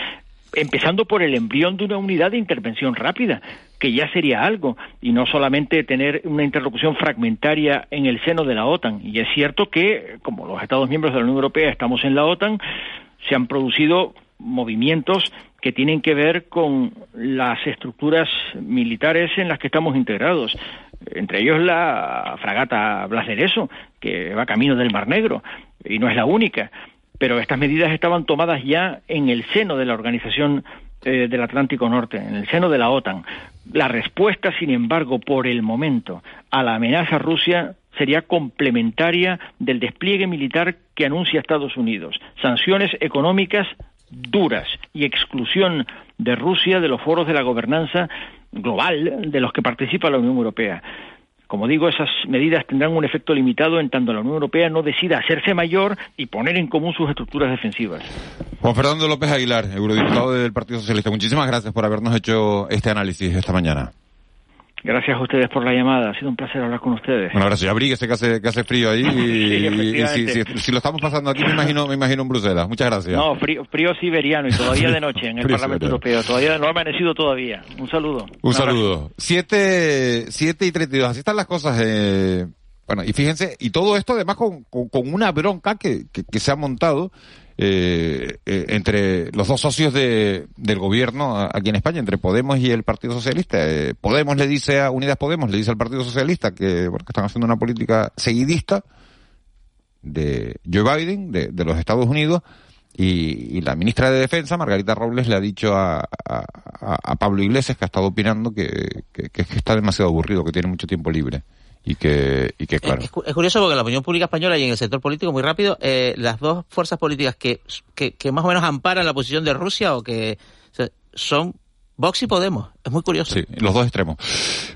empezando por el embrión de una unidad de intervención rápida, que ya sería algo, y no solamente tener una interlocución fragmentaria en el seno de la OTAN. Y es cierto que, como los Estados miembros de la Unión Europea estamos en la OTAN, se han producido movimientos que tienen que ver con las estructuras militares en las que estamos integrados entre ellos la fragata Blasereso, que va camino del Mar Negro, y no es la única, pero estas medidas estaban tomadas ya en el seno de la Organización eh, del Atlántico Norte, en el seno de la OTAN. La respuesta, sin embargo, por el momento, a la amenaza Rusia sería complementaria del despliegue militar que anuncia Estados Unidos. Sanciones económicas duras y exclusión de Rusia de los foros de la gobernanza global de los que participa la Unión Europea. Como digo, esas medidas tendrán un efecto limitado en tanto la Unión Europea no decida hacerse mayor y poner en común sus estructuras defensivas.
Juan Fernando López Aguilar, eurodiputado del Partido Socialista, muchísimas gracias por habernos hecho este análisis esta mañana.
Gracias a ustedes por la llamada. Ha sido un placer hablar con ustedes.
Un abrazo. Y abríguese que hace, que hace frío ahí. Y, si, lo estamos pasando aquí, me imagino, me imagino en Bruselas. Muchas gracias.
No, frío, frío siberiano y todavía de noche en el Parlamento Europeo. Todavía no ha amanecido todavía. Un saludo.
Un, saludo. Siete, siete y treinta y dos. Así están las cosas. Eh, bueno, y fíjense, y todo esto además con, con, una bronca que, que se ha montado eh, eh, entre los dos socios de, del gobierno aquí en España, entre Podemos y el Partido Socialista. Eh, Podemos le dice a Unidas Podemos, le dice al Partido Socialista que, porque están haciendo una política seguidista de Joe Biden, de, de los Estados Unidos, y, la ministra de Defensa, Margarita Robles, le ha dicho a, a, Pablo Iglesias, que ha estado opinando, que, que está demasiado aburrido, que tiene mucho tiempo libre y que, y que claro.
Es, curioso porque en la opinión pública española y en el sector político, muy rápido, eh, las dos fuerzas políticas que, que, más o menos amparan la posición de Rusia o que son Vox y Podemos. Es muy curioso.
Sí, los dos extremos.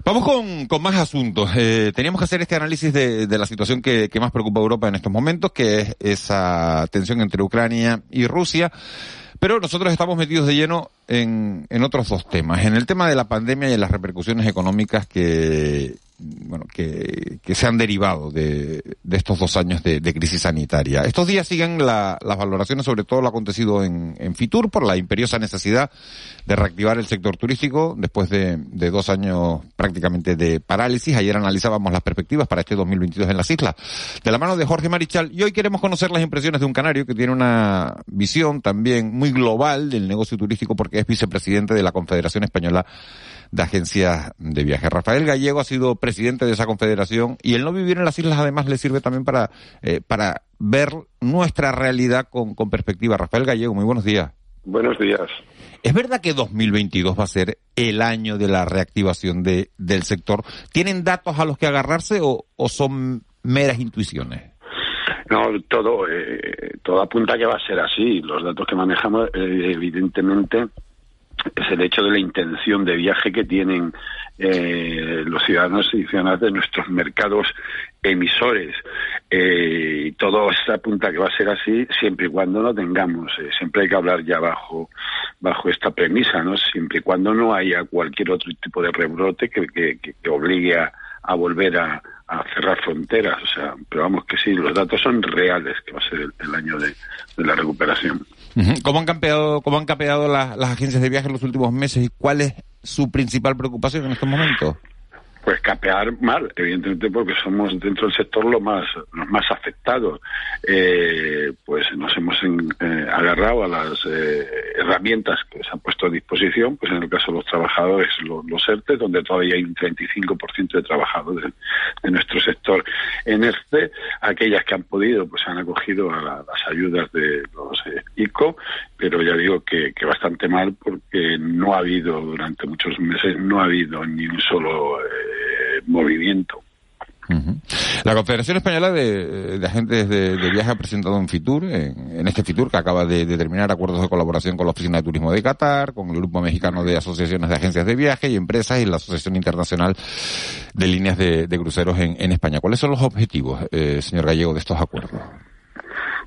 Vamos con, con más asuntos. Eh, teníamos que hacer este análisis de, de la situación que, que más preocupa a Europa en estos momentos, que es esa tensión entre Ucrania y Rusia. Pero nosotros estamos metidos de lleno en, otros dos temas. En el tema de la pandemia y en las repercusiones económicas que, bueno, que, que se han derivado de, estos dos años de, de, crisis sanitaria. Estos días siguen la, las valoraciones sobre todo lo acontecido en, Fitur por la imperiosa necesidad de reactivar el sector turístico después de, de, dos años prácticamente de parálisis. Ayer analizábamos las perspectivas para este 2022 en las islas de la mano de Jorge Marichal y hoy queremos conocer las impresiones de un canario que tiene una visión también muy global del negocio turístico porque es vicepresidente de la Confederación Española de agencias de viaje. Rafael Gallego ha sido presidente de esa confederación y el no vivir en las islas además le sirve también para, eh, para ver nuestra realidad con, con perspectiva. Rafael Gallego, muy buenos días.
Buenos días.
¿Es verdad que 2022 va a ser el año de la reactivación de, del sector? ¿Tienen datos a los que agarrarse o, o son meras intuiciones?
No, todo, eh, todo apunta a que va a ser así. Los datos que manejamos, eh, evidentemente, es el hecho de la intención de viaje que tienen eh, los ciudadanos y ciudadanas de nuestros mercados emisores. Eh, y todo se apunta que va a ser así siempre y cuando no tengamos, eh, siempre hay que hablar ya bajo bajo esta premisa, ¿no? Siempre y cuando no haya cualquier otro tipo de rebrote que, que, que obligue a, a volver a, a, cerrar fronteras. O sea, pero vamos que sí, los datos son reales, que va a ser el, el año de, de, la recuperación.
¿Cómo han campeado, cómo han campeado las, agencias de viaje en los últimos meses y cuál es su principal preocupación en estos momentos?
Pues capear mal, evidentemente porque somos dentro del sector los más los más afectados. Eh, pues nos hemos en, eh, agarrado a las eh, herramientas que se han puesto a disposición, pues en el caso de los trabajadores, los, los ERTE, donde todavía hay un 35% de trabajadores de, nuestro sector en ERTE, aquellas que han podido, pues han acogido a la, las ayudas de los eh, ICO, pero ya digo que, que, bastante mal porque no ha habido durante muchos meses, no ha habido ni un solo eh, movimiento.
Uh -huh. La Confederación Española de, de Agentes de, de, Viaje ha presentado un FITUR, en, en este FITUR que acaba de determinar acuerdos de colaboración con la Oficina de Turismo de Qatar, con el Grupo Mexicano de Asociaciones de Agencias de Viaje y Empresas y la Asociación Internacional de Líneas de, de Cruceros en, en, España. ¿Cuáles son los objetivos, eh, señor Gallego, de estos acuerdos?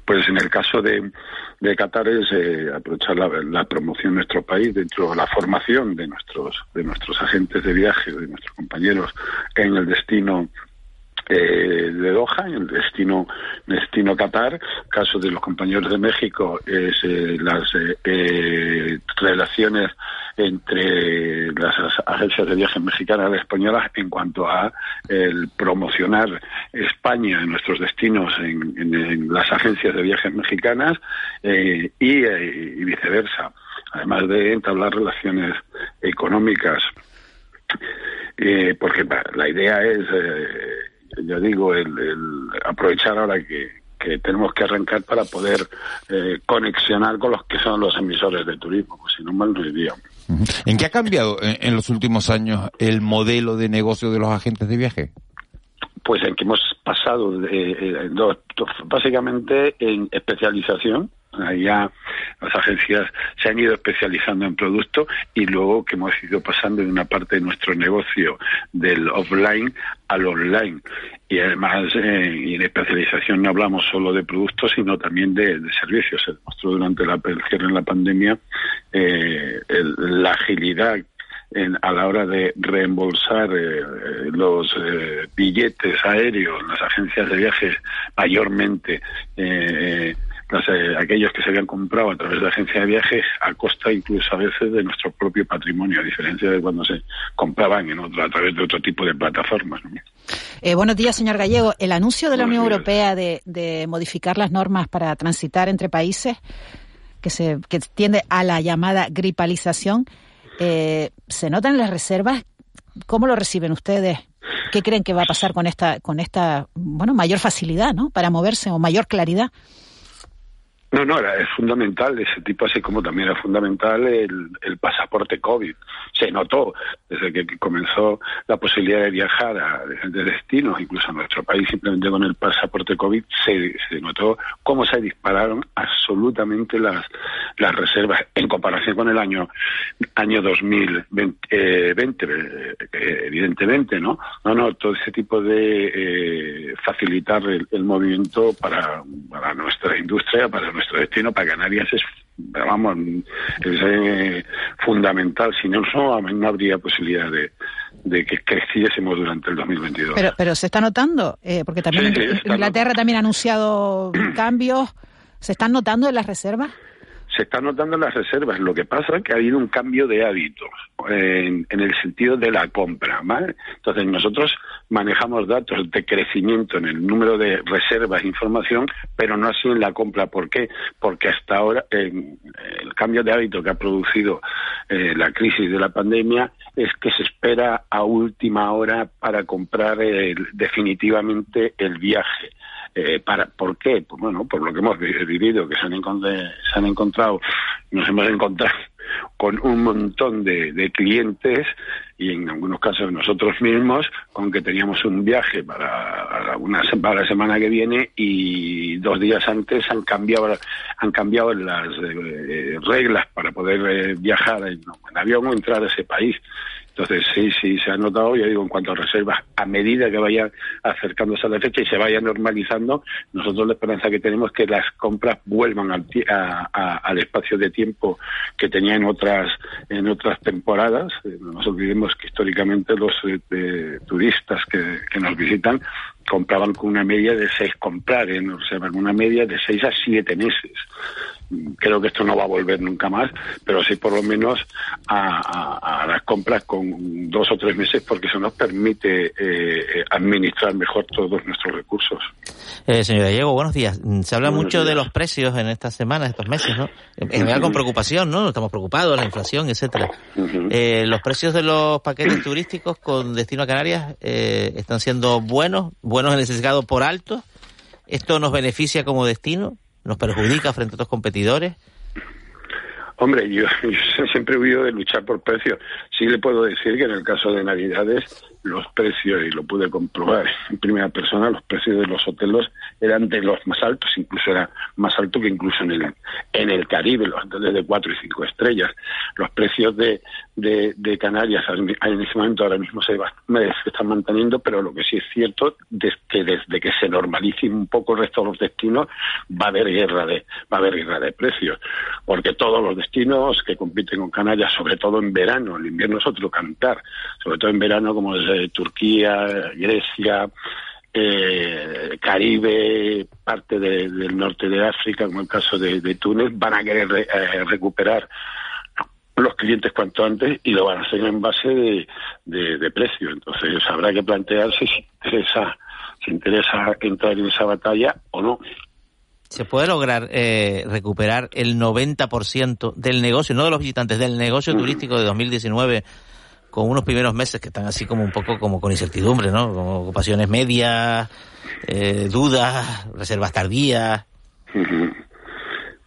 Pues en el caso de, de Qatar es eh, aprovechar la, la, promoción de nuestro país dentro de la formación de nuestros de nuestros agentes de viaje, de nuestros compañeros en el destino eh, de Doha, en el destino destino Qatar. Caso de los compañeros de México es eh, las eh, relaciones entre las agencias de viajes mexicanas y españolas en cuanto a el promocionar España en nuestros destinos en, las agencias de viajes mexicanas y, y viceversa. Además de entablar relaciones económicas, porque la idea es ya digo, el, el aprovechar ahora que, tenemos que arrancar para poder eh, conexionar con los que son los emisores de turismo, pues si no mal no iría.
¿En qué ha cambiado en, los últimos años el modelo de negocio de los agentes de viaje?
Pues en que hemos pasado de, eh, dos, básicamente en especialización, Allá las agencias se han ido especializando en producto y luego que hemos ido pasando de una parte de nuestro negocio del offline al online. Y además, eh, en especialización no hablamos solo de productos, sino también de, servicios. Se demostró durante la, el cierre en la pandemia eh, el, la agilidad en, a la hora de reembolsar eh, los eh, billetes aéreos, las agencias de viajes mayormente eh, las, eh, aquellos que se habían comprado a través de agencia de viajes a costa incluso a veces de nuestro propio patrimonio, a diferencia de cuando se compraban en otro, a través de otro tipo de plataformas. ¿no?
Eh, buenos días, señor Gallego. El anuncio de la Unión Europea de, de, modificar las normas para transitar entre países, que se que tiende a la llamada gripalización, eh, ¿se notan las reservas? ¿Cómo lo reciben ustedes? ¿Qué creen que va a pasar con esta, con esta, bueno, mayor facilidad, ¿no? Para moverse o mayor claridad.
No, no, era, es fundamental ese tipo, así como también era fundamental el, el, pasaporte COVID. Se notó desde que comenzó la posibilidad de viajar a diferentes destinos, incluso a nuestro país, simplemente con el pasaporte COVID, se, se notó cómo se dispararon absolutamente las, las reservas en comparación con el año, año 2020, eh, 20, eh, evidentemente, ¿no? No, no, todo ese tipo de eh, facilitar el, el, movimiento para, para nuestra industria, para nuestra nuestro destino para Canarias es vamos es eh, fundamental si no no, no habría posibilidad de, de que creciésemos durante el 2022
pero pero se está notando eh, porque también sí, Inglaterra también ha anunciado cambios se están notando en las reservas
se están notando las reservas. Lo que pasa es que ha habido un cambio de hábitos en, en, el sentido de la compra. ¿vale? Entonces, nosotros manejamos datos de crecimiento en el número de reservas e información, pero no así en la compra. ¿Por qué? Porque hasta ahora en, el cambio de hábito que ha producido eh, la crisis de la pandemia es que se espera a última hora para comprar el, definitivamente el viaje. Eh, para, ¿Por qué? Pues bueno, por lo que hemos vivido, que se han, se han encontrado, nos hemos encontrado con un montón de, de, clientes y en algunos casos nosotros mismos con que teníamos un viaje para una para la semana que viene y dos días antes han cambiado han cambiado las eh, reglas para poder viajar en, en avión o entrar a ese país. Entonces, sí, sí, se ha notado, ya digo, en cuanto a reservas, a medida que vayan acercándose a la fecha y se vaya normalizando, nosotros la esperanza que tenemos es que las compras vuelvan al, espacio de tiempo que tenía en otras, en otras temporadas. Eh, no nos olvidemos que históricamente los eh, turistas que, que nos visitan compraban con una media de seis comprar, ¿eh? o sea, con una media de seis a siete meses. Creo que esto no va a volver nunca más, pero sí por lo menos a, las compras con dos o tres meses porque eso nos permite eh, administrar mejor todos nuestros recursos.
Eh, señor Diego, buenos días. Se habla mucho de los precios en estas semanas, estos meses, ¿no? En general con preocupación, ¿no? Estamos preocupados, la inflación, etcétera. eh, los precios de los paquetes turísticos con destino a Canarias eh, están siendo buenos, buenos en el sesgado por alto. ¿Esto nos beneficia como destino? ¿Nos perjudica frente a otros competidores?
Hombre, yo, siempre he huido de luchar por precios. Sí le puedo decir que en el caso de Navidades los precios, y lo pude comprobar en primera persona, los precios de los hoteles eran de los más altos, incluso era más alto que incluso en el, en el Caribe, los hoteles de cuatro y cinco estrellas. Los precios de, de, Canarias en ese momento ahora mismo se, se, están manteniendo, pero lo que sí es cierto es que desde que se normalice un poco el resto de los destinos va a haber guerra de, va a haber guerra de precios, porque todos los destinos que compiten con Canarias, sobre todo en verano, el invierno es otro cantar, sobre todo en verano como es Turquía, Grecia, eh, Caribe, parte del norte de África, como el caso de, Túnez, van a querer eh, recuperar los clientes cuanto antes y lo van a hacer en base de, de, precio. Entonces habrá que plantearse si interesa, si interesa entrar en esa batalla o no.
¿Se puede lograr eh, recuperar el 90% del negocio, no de los visitantes, del negocio turístico de 2019 con unos primeros meses que están así como un poco como con incertidumbre, ¿no? Como ocupaciones medias, eh, dudas, reservas tardías.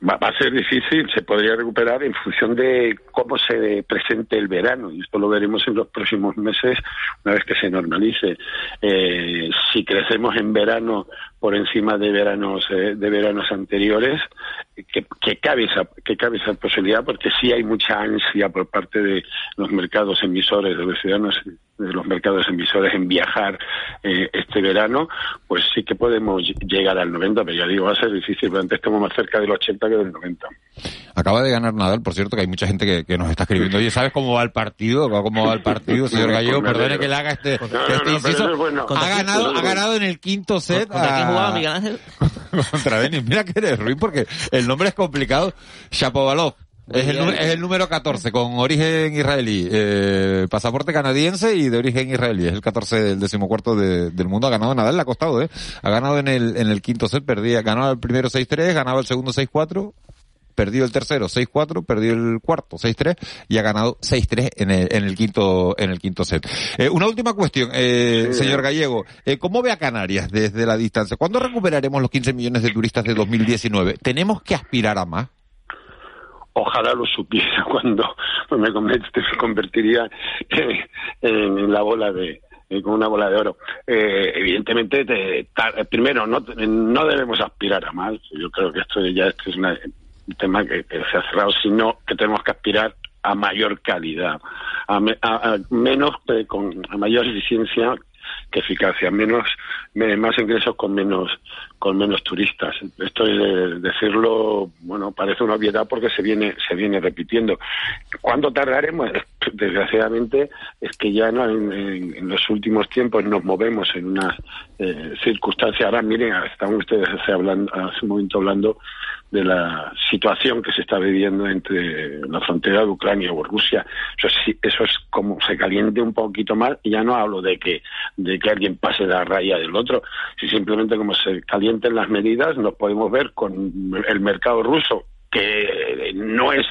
Va, a ser difícil, se podría recuperar en función de cómo se presente el verano, y esto lo veremos en los próximos meses, una vez que se normalice. Eh, si crecemos en verano por encima de veranos eh, de veranos anteriores que, que, cabe esa que cabe esa posibilidad porque sí hay mucha ansia por parte de los mercados emisores de los ciudadanos de los mercados emisores en viajar eh, este verano pues sí que podemos llegar al 90 pero ya digo va a ser difícil porque antes estamos más cerca del 80 que del 90
acaba de ganar Nadal por cierto que hay mucha gente que, nos está escribiendo oye ¿sabes cómo va el partido? ¿cómo va el partido señor Gallego? perdone que le haga este, este inciso. ha ganado ha ganado en el quinto set
jugaba Miguel Ángel?
Contra Denis. Mira que eres Ruiz porque el nombre es complicado. Shapovalov. Es el, es el, número 14, con origen israelí, eh, pasaporte canadiense y de origen israelí. Es el 14 del decimocuarto de, del mundo. Ha ganado Nadal, le ha costado, ¿eh? Ha ganado en el, en el quinto set, perdía, ganó el primero 6-3, ganaba el segundo 6-4, perdió el tercero 6-4, perdió el cuarto 6-3 y ha ganado 6-3 en el, en el quinto en el quinto set. Eh, una última cuestión, eh, señor Gallego, eh, ¿cómo ve a Canarias desde la distancia? ¿Cuándo recuperaremos los 15 millones de turistas de 2019? ¿Tenemos que aspirar a más?
Ojalá lo supiera cuando me convertiría en la bola de, con una bola de oro. Eh, evidentemente, primero, no, no debemos aspirar a más. Yo creo que esto ya esto es una un tema que, se ha cerrado, sino que tenemos que aspirar a mayor calidad, a, menos eh, con a mayor eficiencia que eficacia, menos más ingresos con menos con menos turistas. Esto es decirlo, bueno, parece una obviedad porque se viene se viene repitiendo. ¿Cuándo tardaremos? Desgraciadamente es que ya no en, los últimos tiempos nos movemos en una eh, circunstancia. Ahora miren, están ustedes hace hablando hace un momento hablando de la situación que se está viviendo entre la frontera de Ucrania o Rusia. Eso, eso es como se caliente un poquito más, ya no hablo de que, de que alguien pase la raya del otro, si simplemente como se calienten las medidas, nos podemos ver con el mercado ruso, que no es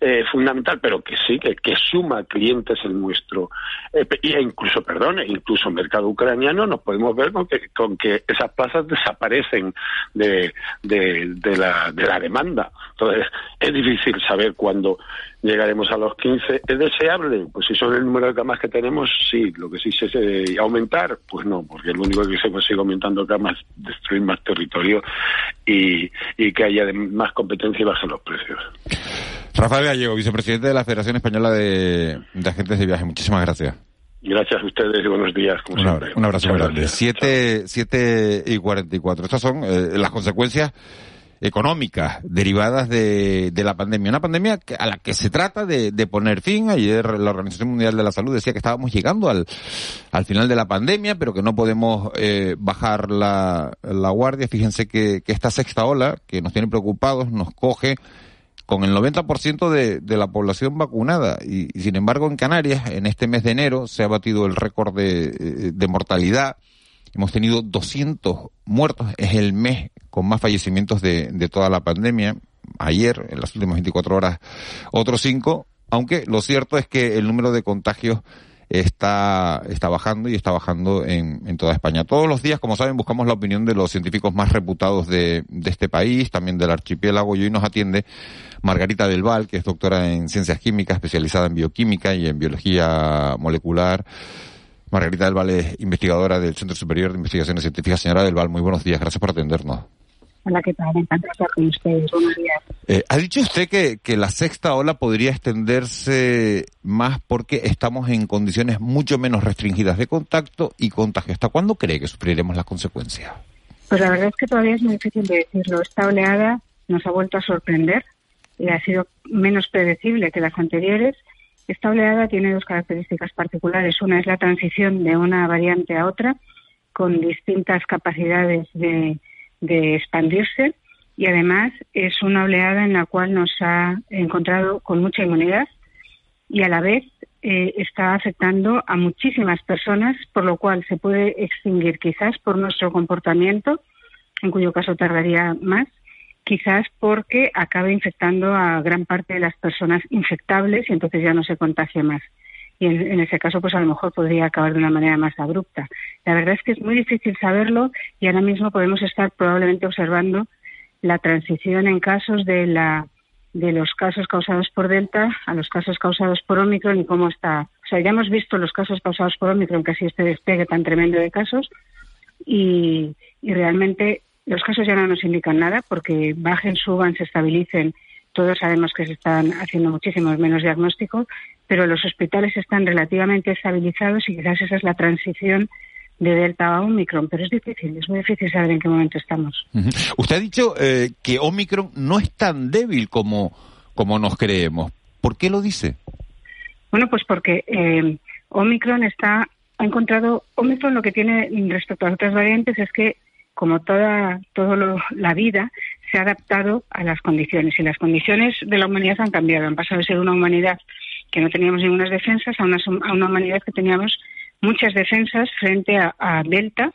eh, fundamental, pero que sí, que, que suma clientes en nuestro, eh, e incluso, perdón, incluso mercado ucraniano, nos podemos ver con que, con que esas plazas desaparecen de, de, de, la, de la demanda. Entonces, es difícil saber cuándo llegaremos a los 15. ¿Es deseable? Pues si son el número de camas que tenemos, sí. Lo que sí se eh, aumentar, pues no, porque lo único que se consigue aumentando camas destruir más territorio y, y que haya más competencia y bajen los precios.
Rafael Gallego, vicepresidente de la Federación Española de, Agentes de Viaje. Muchísimas gracias.
Gracias a ustedes y buenos días. Como
un, abrazo, un abrazo muy grande. 7 y 44. Estas son eh, las consecuencias económicas derivadas de, de, la pandemia. Una pandemia a la que se trata de, de, poner fin. Ayer la Organización Mundial de la Salud decía que estábamos llegando al, al final de la pandemia, pero que no podemos eh, bajar la, la guardia. Fíjense que, que esta sexta ola, que nos tiene preocupados, nos coge con el 90% de, de la población vacunada. Y, y, sin embargo, en Canarias, en este mes de enero, se ha batido el récord de, de mortalidad Hemos tenido 200 muertos. Es el mes con más fallecimientos de, de toda la pandemia. Ayer, en las últimas 24 horas, otros cinco. Aunque lo cierto es que el número de contagios está, está bajando y está bajando en, en, toda España. Todos los días, como saben, buscamos la opinión de los científicos más reputados de, de, este país, también del archipiélago, y hoy nos atiende Margarita del Val, que es doctora en ciencias químicas, especializada en bioquímica y en biología molecular. Margarita del Val es investigadora del Centro Superior de Investigaciones Científicas. Señora del Val, muy buenos días. Gracias por atendernos.
Hola, ¿qué tal? Encantado estar con ustedes. Buenos días.
Eh, ha dicho usted que, que la sexta ola podría extenderse más porque estamos en condiciones mucho menos restringidas de contacto y contagio. ¿Hasta cuándo cree que sufriremos las consecuencias?
Pues la verdad es que todavía es muy difícil de decirlo. Esta oleada nos ha vuelto a sorprender y ha sido menos predecible que las anteriores esta oleada tiene dos características particulares. Una es la transición de una variante a otra con distintas capacidades de, expandirse y además es una oleada en la cual nos ha encontrado con mucha inmunidad y a la vez eh, está afectando a muchísimas personas, por lo cual se puede extinguir quizás por nuestro comportamiento, en cuyo caso tardaría más, quizás porque acabe infectando a gran parte de las personas infectables y entonces ya no se contagie más. Y en, ese caso, pues a lo mejor podría acabar de una manera más abrupta. La verdad es que es muy difícil saberlo y ahora mismo podemos estar probablemente observando la transición en casos de la de los casos causados por Delta a los casos causados por Omicron y cómo está. O sea, ya hemos visto los casos causados por Omicron, casi este despegue tan tremendo de casos, y, y realmente los casos ya no nos indican nada porque bajen, suban, se estabilicen. Todos sabemos que se están haciendo muchísimos menos diagnósticos, pero los hospitales están relativamente estabilizados y quizás esa es la transición de Delta a Omicron, pero es difícil, es muy difícil saber en qué momento estamos.
Usted ha dicho eh, que Omicron no es tan débil como, como nos creemos. ¿Por qué lo dice?
Bueno, pues porque eh, Omicron está, ha encontrado, Omicron lo que tiene respecto a otras variantes es que como toda toda la vida, se ha adaptado a las condiciones. Y las condiciones de la humanidad han cambiado. Han pasado de ser una humanidad que no teníamos ninguna defensas a una, a una humanidad que teníamos muchas defensas frente a Delta,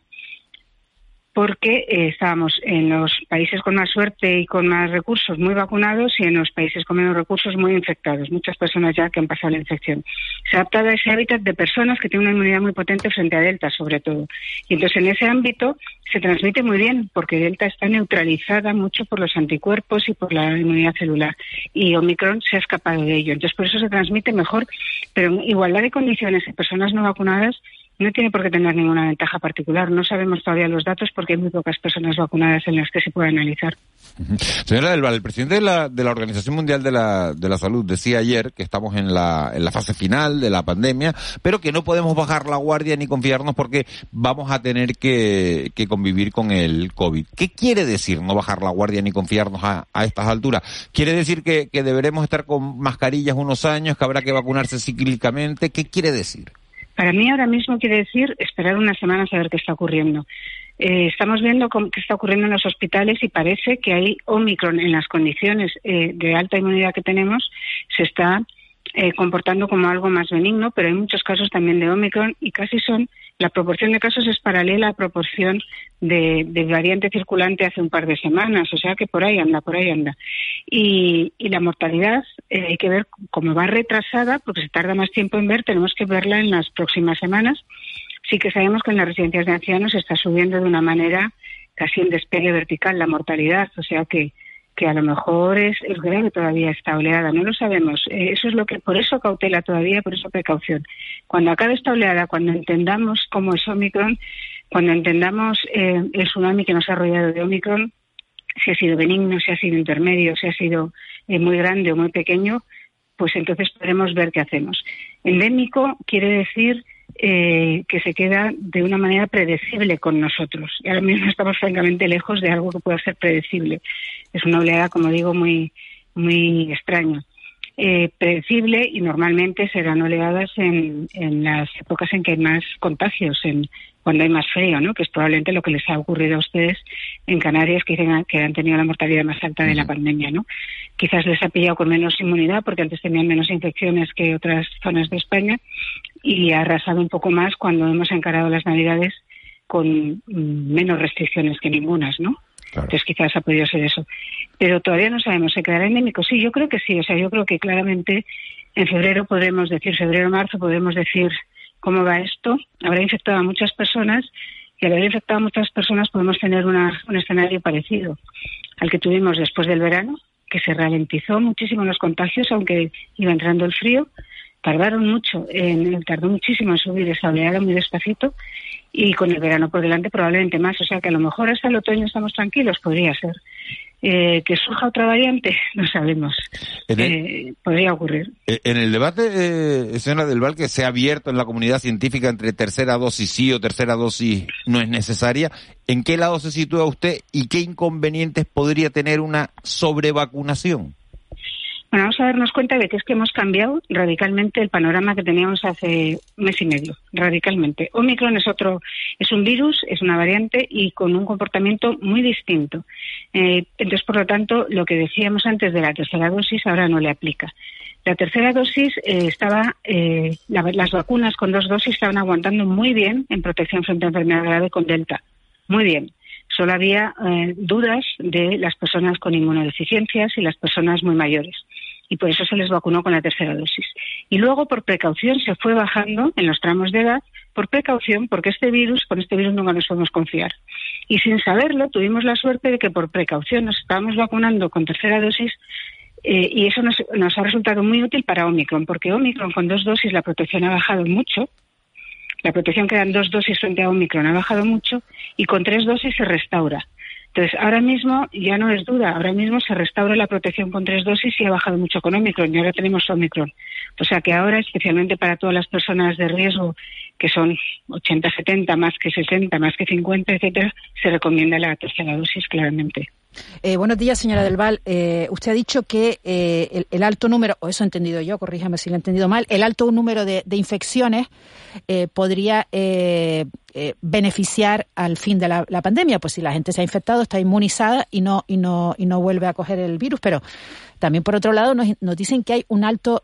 porque eh, estábamos en los países con más suerte y con más recursos muy vacunados y en los países con menos recursos muy infectados. Muchas personas ya que han pasado la infección. Se ha adaptado a ese hábitat de personas que tienen una inmunidad muy potente frente a Delta, sobre todo. Y entonces en ese ámbito se transmite muy bien porque Delta está neutralizada mucho por los anticuerpos y por la inmunidad celular. Y Omicron se ha escapado de ello. Entonces por eso se transmite mejor, pero en igualdad de condiciones en personas no vacunadas no tiene por qué tener ninguna ventaja particular. No sabemos todavía los datos porque hay muy pocas personas vacunadas en las que se puede analizar.
Señora Del el presidente de la, de la Organización Mundial de la, de la Salud decía ayer que estamos en la, en la fase final de la pandemia, pero que no podemos bajar la guardia ni confiarnos porque vamos a tener que, convivir con el COVID. ¿Qué quiere decir no bajar la guardia ni confiarnos a, a estas alturas? ¿Quiere decir que, que deberemos estar con mascarillas unos años, que habrá que vacunarse cíclicamente? ¿Qué quiere decir?
Para mí ahora mismo quiere decir esperar unas semanas a ver qué está ocurriendo. Eh, estamos viendo qué está ocurriendo en los hospitales y parece que hay Omicron en las condiciones eh, de alta inmunidad que tenemos, se está eh, comportando como algo más benigno, pero hay muchos casos también de Omicron y casi son, la proporción de casos es paralela a la proporción de, variante circulante hace un par de semanas, o sea que por ahí anda, por ahí anda. Y, la mortalidad eh, hay que ver cómo va retrasada, porque se tarda más tiempo en ver, tenemos que verla en las próximas semanas. Sí que sabemos que en las residencias de ancianos está subiendo de una manera casi en despegue vertical la mortalidad, o sea que que a lo mejor es, es grave todavía esta oleada, no lo sabemos. Eh, eso es lo que, por eso cautela todavía, por eso precaución. Cuando acabe esta oleada, cuando entendamos cómo es Omicron, cuando entendamos eh, el tsunami que nos ha rodeado de Omicron, si ha sido benigno, si ha sido intermedio, si ha sido eh, muy grande o muy pequeño, pues entonces podremos ver qué hacemos. Endémico quiere decir eh, que se queda de una manera predecible con nosotros. Y ahora mismo estamos francamente lejos de algo que pueda ser predecible. Es una oleada, como digo, muy, muy extraña. Eh, predecible y normalmente serán oleadas en, en las épocas en que hay más contagios, en, cuando hay más frío, ¿no? que es probablemente lo que les ha ocurrido a ustedes en Canarias, que, dicen que han tenido la mortalidad más alta de la pandemia. ¿no? Quizás les ha pillado con menos inmunidad, porque antes tenían menos infecciones que otras zonas de España, y ha arrasado un poco más cuando hemos encarado las Navidades con mm, menos restricciones que ningunas, ¿no? Entonces quizás ha podido ser eso. Pero todavía no sabemos, ¿se quedará endémico? Sí, yo creo que sí. O sea, yo creo que claramente en febrero podremos decir, febrero-marzo podemos decir cómo va esto. Habrá infectado a muchas personas y al haber infectado a muchas personas podemos tener una, un escenario parecido al que tuvimos después del verano, que se ralentizó muchísimo los contagios, aunque iba entrando el frío. Tardaron mucho, en, tardó muchísimo en subir esa muy despacito y con el verano por delante probablemente más. O sea que a lo mejor hasta el otoño estamos tranquilos, podría ser. Eh, que surja otra variante, no sabemos. Eh, podría ocurrir.
Eh, en el debate, eh, señora Del Val, que se ha abierto en la comunidad científica entre tercera dosis sí o tercera dosis no es necesaria, ¿en qué lado se sitúa usted y qué inconvenientes podría tener una sobrevacunación?
Bueno, vamos a darnos cuenta de que es que hemos cambiado radicalmente el panorama que teníamos hace mes y medio, radicalmente. Omicron es otro, es un virus, es una variante y con un comportamiento muy distinto. Eh, entonces, por lo tanto, lo que decíamos antes de la tercera dosis ahora no le aplica. La tercera dosis eh, estaba, eh, las vacunas con dos dosis estaban aguantando muy bien en protección frente a enfermedad grave con Delta. Muy bien solo había eh, dudas de las personas con inmunodeficiencias y las personas muy mayores. Y por eso se les vacunó con la tercera dosis. Y luego, por precaución, se fue bajando en los tramos de edad, por precaución, porque este virus, con este virus nunca nos podemos confiar. Y sin saberlo, tuvimos la suerte de que por precaución nos estábamos vacunando con tercera dosis eh, y eso nos, nos ha resultado muy útil para Omicron, porque Omicron con dos dosis la protección ha bajado mucho, la protección que dan dos dosis frente a Omicron ha bajado mucho y con tres dosis se restaura. Entonces, ahora mismo ya no es duda, ahora mismo se restaura la protección con tres dosis y ha bajado mucho con Omicron y ahora tenemos Omicron. O sea que ahora, especialmente para todas las personas de riesgo, que son 80, 70, más que 60, más que 50, etcétera, se recomienda la tercera dosis claramente.
Eh, buenos días, señora Del Val. Eh, usted ha dicho que eh, el, alto número, o eso he entendido yo, corríjame si lo he entendido mal, el alto número de, de infecciones podría beneficiar al fin de la, pandemia, pues si la gente se ha infectado, está inmunizada y no y no y no vuelve a coger el virus, pero también por otro lado nos, nos dicen que hay un alto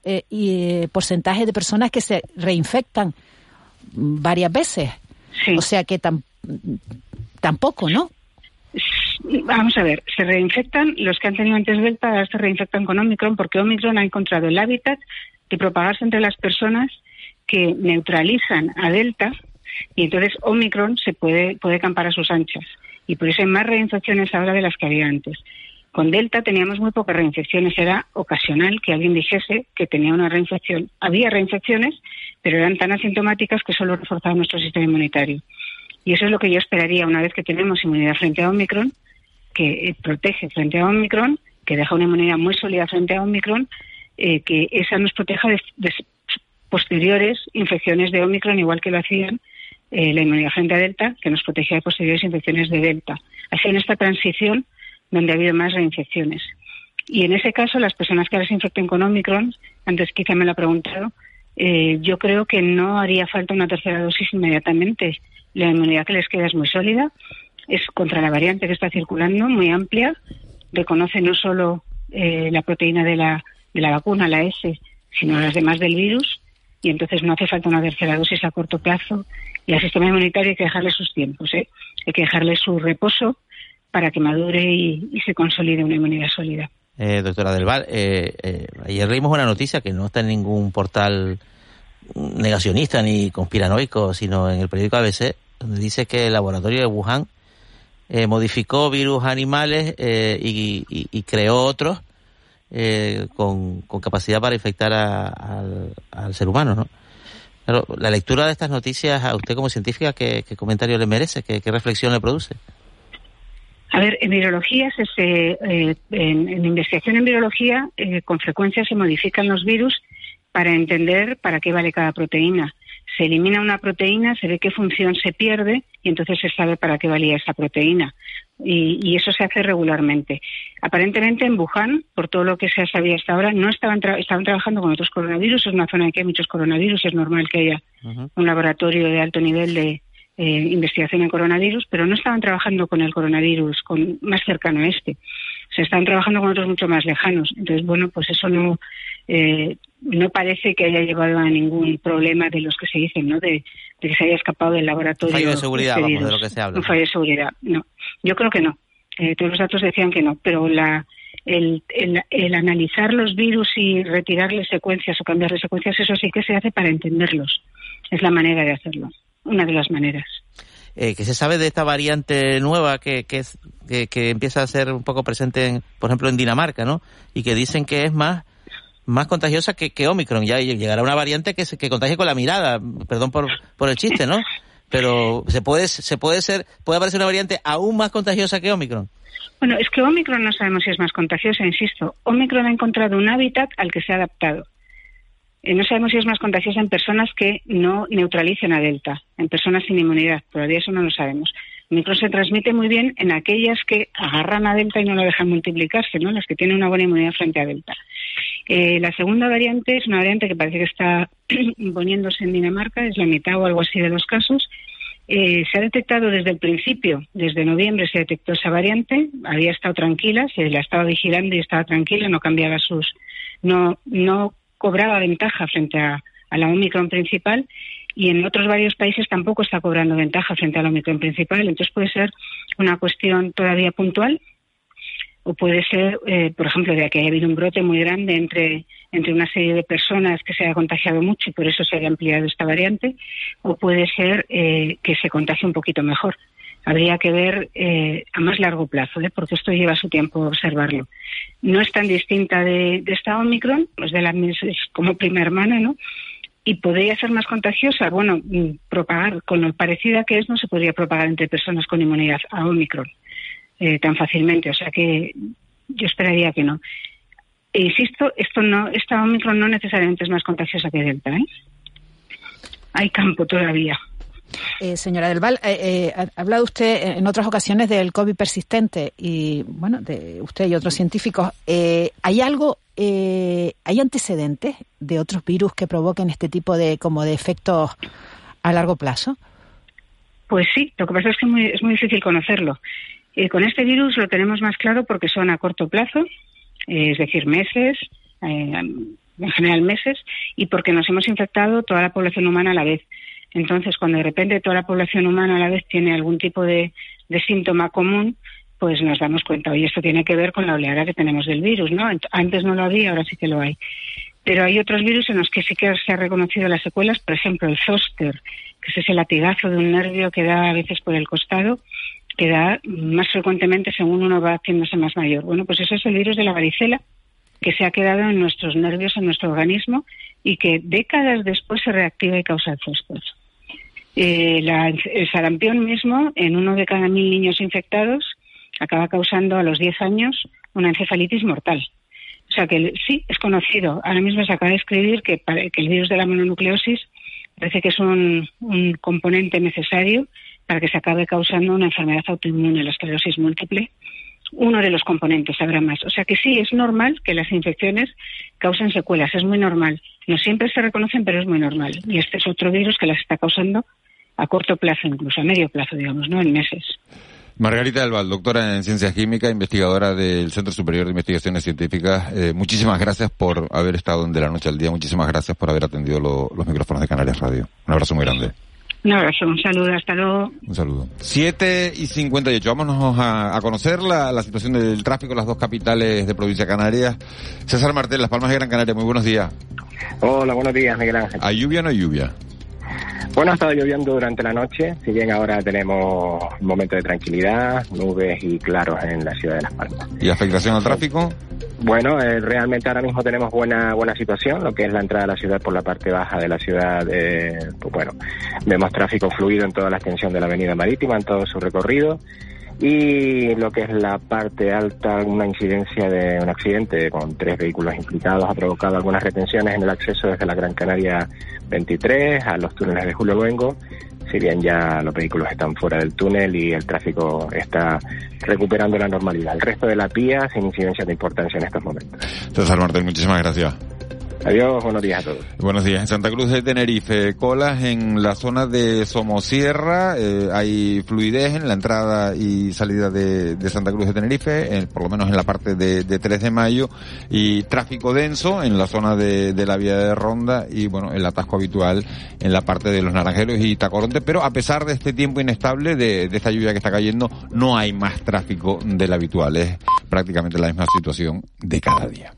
porcentaje de personas que se reinfectan varias veces, o sea que tampoco, ¿no?
Vamos a ver, se reinfectan, los que han tenido antes Delta ahora se reinfectan con Omicron porque Omicron ha encontrado el hábitat de propagarse entre las personas que neutralizan a Delta y entonces Omicron se puede, puede campar a sus anchas. Y por eso hay más reinfecciones ahora de las que había antes. Con Delta teníamos muy pocas reinfecciones, era ocasional que alguien dijese que tenía una reinfección. Había reinfecciones, pero eran tan asintomáticas que solo reforzaban nuestro sistema inmunitario. Y eso es lo que yo esperaría una vez que tenemos inmunidad frente a Omicron, que eh, protege frente a Omicron, que deja una inmunidad muy sólida frente a Omicron, eh, que esa nos proteja de, posteriores infecciones de Omicron, igual que lo hacían eh, la inmunidad frente a Delta, que nos protege de posteriores infecciones de Delta. Así en esta transición donde ha habido más reinfecciones. Y en ese caso, las personas que ahora se infecten con Omicron, antes quizá me lo ha preguntado, yo creo que no haría falta una tercera dosis inmediatamente la inmunidad que les queda es muy sólida, es contra la variante que está circulando, muy amplia, reconoce no solo eh, la proteína de la, de la vacuna, la S, sino las demás del virus, y entonces no hace falta una tercera dosis a corto plazo. Y al sistema inmunitario hay que dejarle sus tiempos, ¿eh? hay que dejarle su reposo para que madure y, y se consolide una inmunidad sólida.
Eh, doctora Del Val, eh, eh, ayer leímos una noticia que no está en ningún portal negacionista ni conspiranoico, sino en el periódico ABC, donde dice que el laboratorio de Wuhan eh, modificó virus animales eh, y, y, creó otros eh, con, con, capacidad para infectar a, a, al, ser humano, ¿no? Pero la lectura de estas noticias a usted como científica, ¿qué, qué comentario le merece? ¿Qué, ¿Qué, reflexión le produce?
A ver, en virología, se, eh, en, en, investigación en virología, con frecuencia se modifican los virus para entender para qué vale cada proteína. Se elimina una proteína, se ve qué función se pierde y entonces se sabe para qué valía esa proteína. Y, y, eso se hace regularmente. Aparentemente en Wuhan, por todo lo que se sabía hasta ahora, no estaban, tra estaban trabajando con otros coronavirus. Es una zona en que hay muchos coronavirus. Es normal que haya uh -huh. un laboratorio de alto nivel de eh, investigación en coronavirus, pero no estaban trabajando con el coronavirus con, más cercano a este. Se están trabajando con otros mucho más lejanos. Entonces, bueno, pues eso no, eh, no parece que haya llevado a ningún problema de los que se dicen, ¿no? De, de que se haya escapado del laboratorio.
Un fallo de seguridad, vamos, de lo que se habla.
Un fallo de seguridad, no. Yo creo que no. Eh, todos los datos decían que no, pero la, el, el, el, analizar los virus y retirarles secuencias o cambiarles secuencias, eso sí que se hace para entenderlos. Es la manera de hacerlo, una de las maneras.
Eh, ¿Qué se sabe de esta variante nueva que, que, es, que, que empieza a ser un poco presente, en, por ejemplo, en Dinamarca, ¿no? Y que dicen que es más más contagiosa que, Omicron. Ya llegará una variante que, se, que contagie con la mirada. Perdón por, por el chiste, ¿no? Pero se puede, se puede ser, puede aparecer una variante aún más contagiosa que Omicron.
Bueno, es que Omicron no sabemos si es más contagiosa, insisto. Omicron ha encontrado un hábitat al que se ha adaptado. Eh, no sabemos si es más contagiosa en personas que no neutralicen a Delta, en personas sin inmunidad. Todavía eso no lo sabemos. Omicron se transmite muy bien en aquellas que agarran a Delta y no lo dejan multiplicarse, ¿no? Las que tienen una buena inmunidad frente a Delta. Eh, la segunda variante es una variante que parece que está imponiéndose en Dinamarca, es la mitad o algo así de los casos. Eh, se ha detectado desde el principio, desde noviembre se detectó esa variante, había estado tranquila, se la estaba vigilando y estaba tranquila, no cambiaba sus, no, no cobraba ventaja frente a, a la Omicron principal y en otros varios países tampoco está cobrando ventaja frente a la Omicron principal. Entonces puede ser una cuestión todavía puntual o puede ser, eh, por ejemplo, de que haya habido un brote muy grande entre, entre una serie de personas que se haya contagiado mucho y por eso se haya ampliado esta variante, o puede ser eh, que se contagie un poquito mejor. Habría que ver eh, a más largo plazo, ¿eh? porque esto lleva su tiempo observarlo. No es tan distinta de, de esta Omicron, pues de la es como prima hermana, ¿no? Y podría ser más contagiosa. Bueno, propagar con lo parecida que es, no se podría propagar entre personas con inmunidad a Omicron eh, tan fácilmente. O sea que yo esperaría que no. E insisto, esto no, esta Omicron no necesariamente es más contagiosa que Delta. ¿eh? Hay campo todavía.
Eh, señora Del Val, eh, eh, ha hablado usted en otras ocasiones del COVID persistente y, bueno, de usted y otros científicos. Eh, ¿Hay algo, eh, hay antecedentes de otros virus que provoquen este tipo de, como de efectos a largo plazo?
Pues sí, lo que pasa es que es muy, es muy difícil conocerlo. Con este virus lo tenemos más claro porque son a corto plazo, es decir, meses, en general meses, y porque nos hemos infectado toda la población humana a la vez. Entonces, cuando de repente toda la población humana a la vez tiene algún tipo de, síntoma común, pues nos damos cuenta, oye, esto tiene que ver con la oleada que tenemos del virus, ¿no? Antes no lo había, ahora sí que lo hay. Pero hay otros virus en los que sí que se ha reconocido las secuelas, por ejemplo, el zoster, que es ese latigazo de un nervio que da a veces por el costado, que da más frecuentemente según uno va haciéndose más mayor. Bueno, pues eso es el virus de la varicela, que se ha quedado en nuestros nervios, en nuestro organismo, y que décadas después se reactiva y causa el zoster. Eh, la, el sarampión mismo, en uno de cada mil niños infectados, acaba causando a los 10 años una encefalitis mortal. O sea que sí, es conocido. Ahora mismo se acaba de escribir que, el virus de la mononucleosis parece que es un, un, componente necesario para que se acabe causando una enfermedad autoinmune, la esclerosis múltiple. Uno de los componentes, habrá más. O sea que sí, es normal que las infecciones causen secuelas, es muy normal. No siempre se reconocen, pero es muy normal. Y este es otro virus que las está causando a corto plazo, incluso a medio plazo, digamos, ¿no? En meses.
Margarita del Val, doctora en Ciencias Químicas, investigadora del Centro Superior de Investigaciones Científicas. Eh, muchísimas gracias por haber estado en De la Noche al Día. Muchísimas gracias por haber atendido los micrófonos de Canarias Radio. Un abrazo muy grande.
Un abrazo, un saludo, hasta luego.
Un saludo. 7 y 58. Vámonos a, a conocer la, la, situación del tráfico en las dos capitales de provincia Canarias. César Martel, Las Palmas de Gran Canaria, muy buenos días.
Hola, buenos días, Miguel Ángel.
¿Hay lluvia o no hay lluvia?
Bueno, ha estado lloviendo durante la noche, si bien ahora tenemos un momento de tranquilidad, nubes y claros en la ciudad de Las Palmas.
¿Y afectación al tráfico?
Bueno, eh, realmente ahora mismo tenemos buena buena situación, lo que es la entrada a la ciudad por la parte baja de la ciudad. Eh, pues bueno, vemos tráfico fluido en toda la extensión de la avenida marítima, en todo su recorrido y lo que es la parte alta, una incidencia de un accidente con tres vehículos implicados ha provocado algunas retenciones en el acceso desde la Gran Canaria 23 a los túneles de Julio Luengo, si bien ya los vehículos están fuera del túnel y el tráfico está recuperando la normalidad. El resto de la vía sin incidencia de importancia en estos momentos.
César Martel, muchísimas gracias.
Adiós, buenos días a todos.
Buenos días. En Santa Cruz de Tenerife, colas en la zona de Somosierra, eh, hay fluidez en la entrada y salida de, Santa Cruz de Tenerife, por lo menos en la parte de, de, 3 de mayo, y tráfico denso en la zona de, de, la vía de Ronda y bueno, el atasco habitual en la parte de los Naranjeros y Tacoronte, pero a pesar de este tiempo inestable, de, de esta lluvia que está cayendo, no hay más tráfico del habitual, es prácticamente la misma situación de cada día.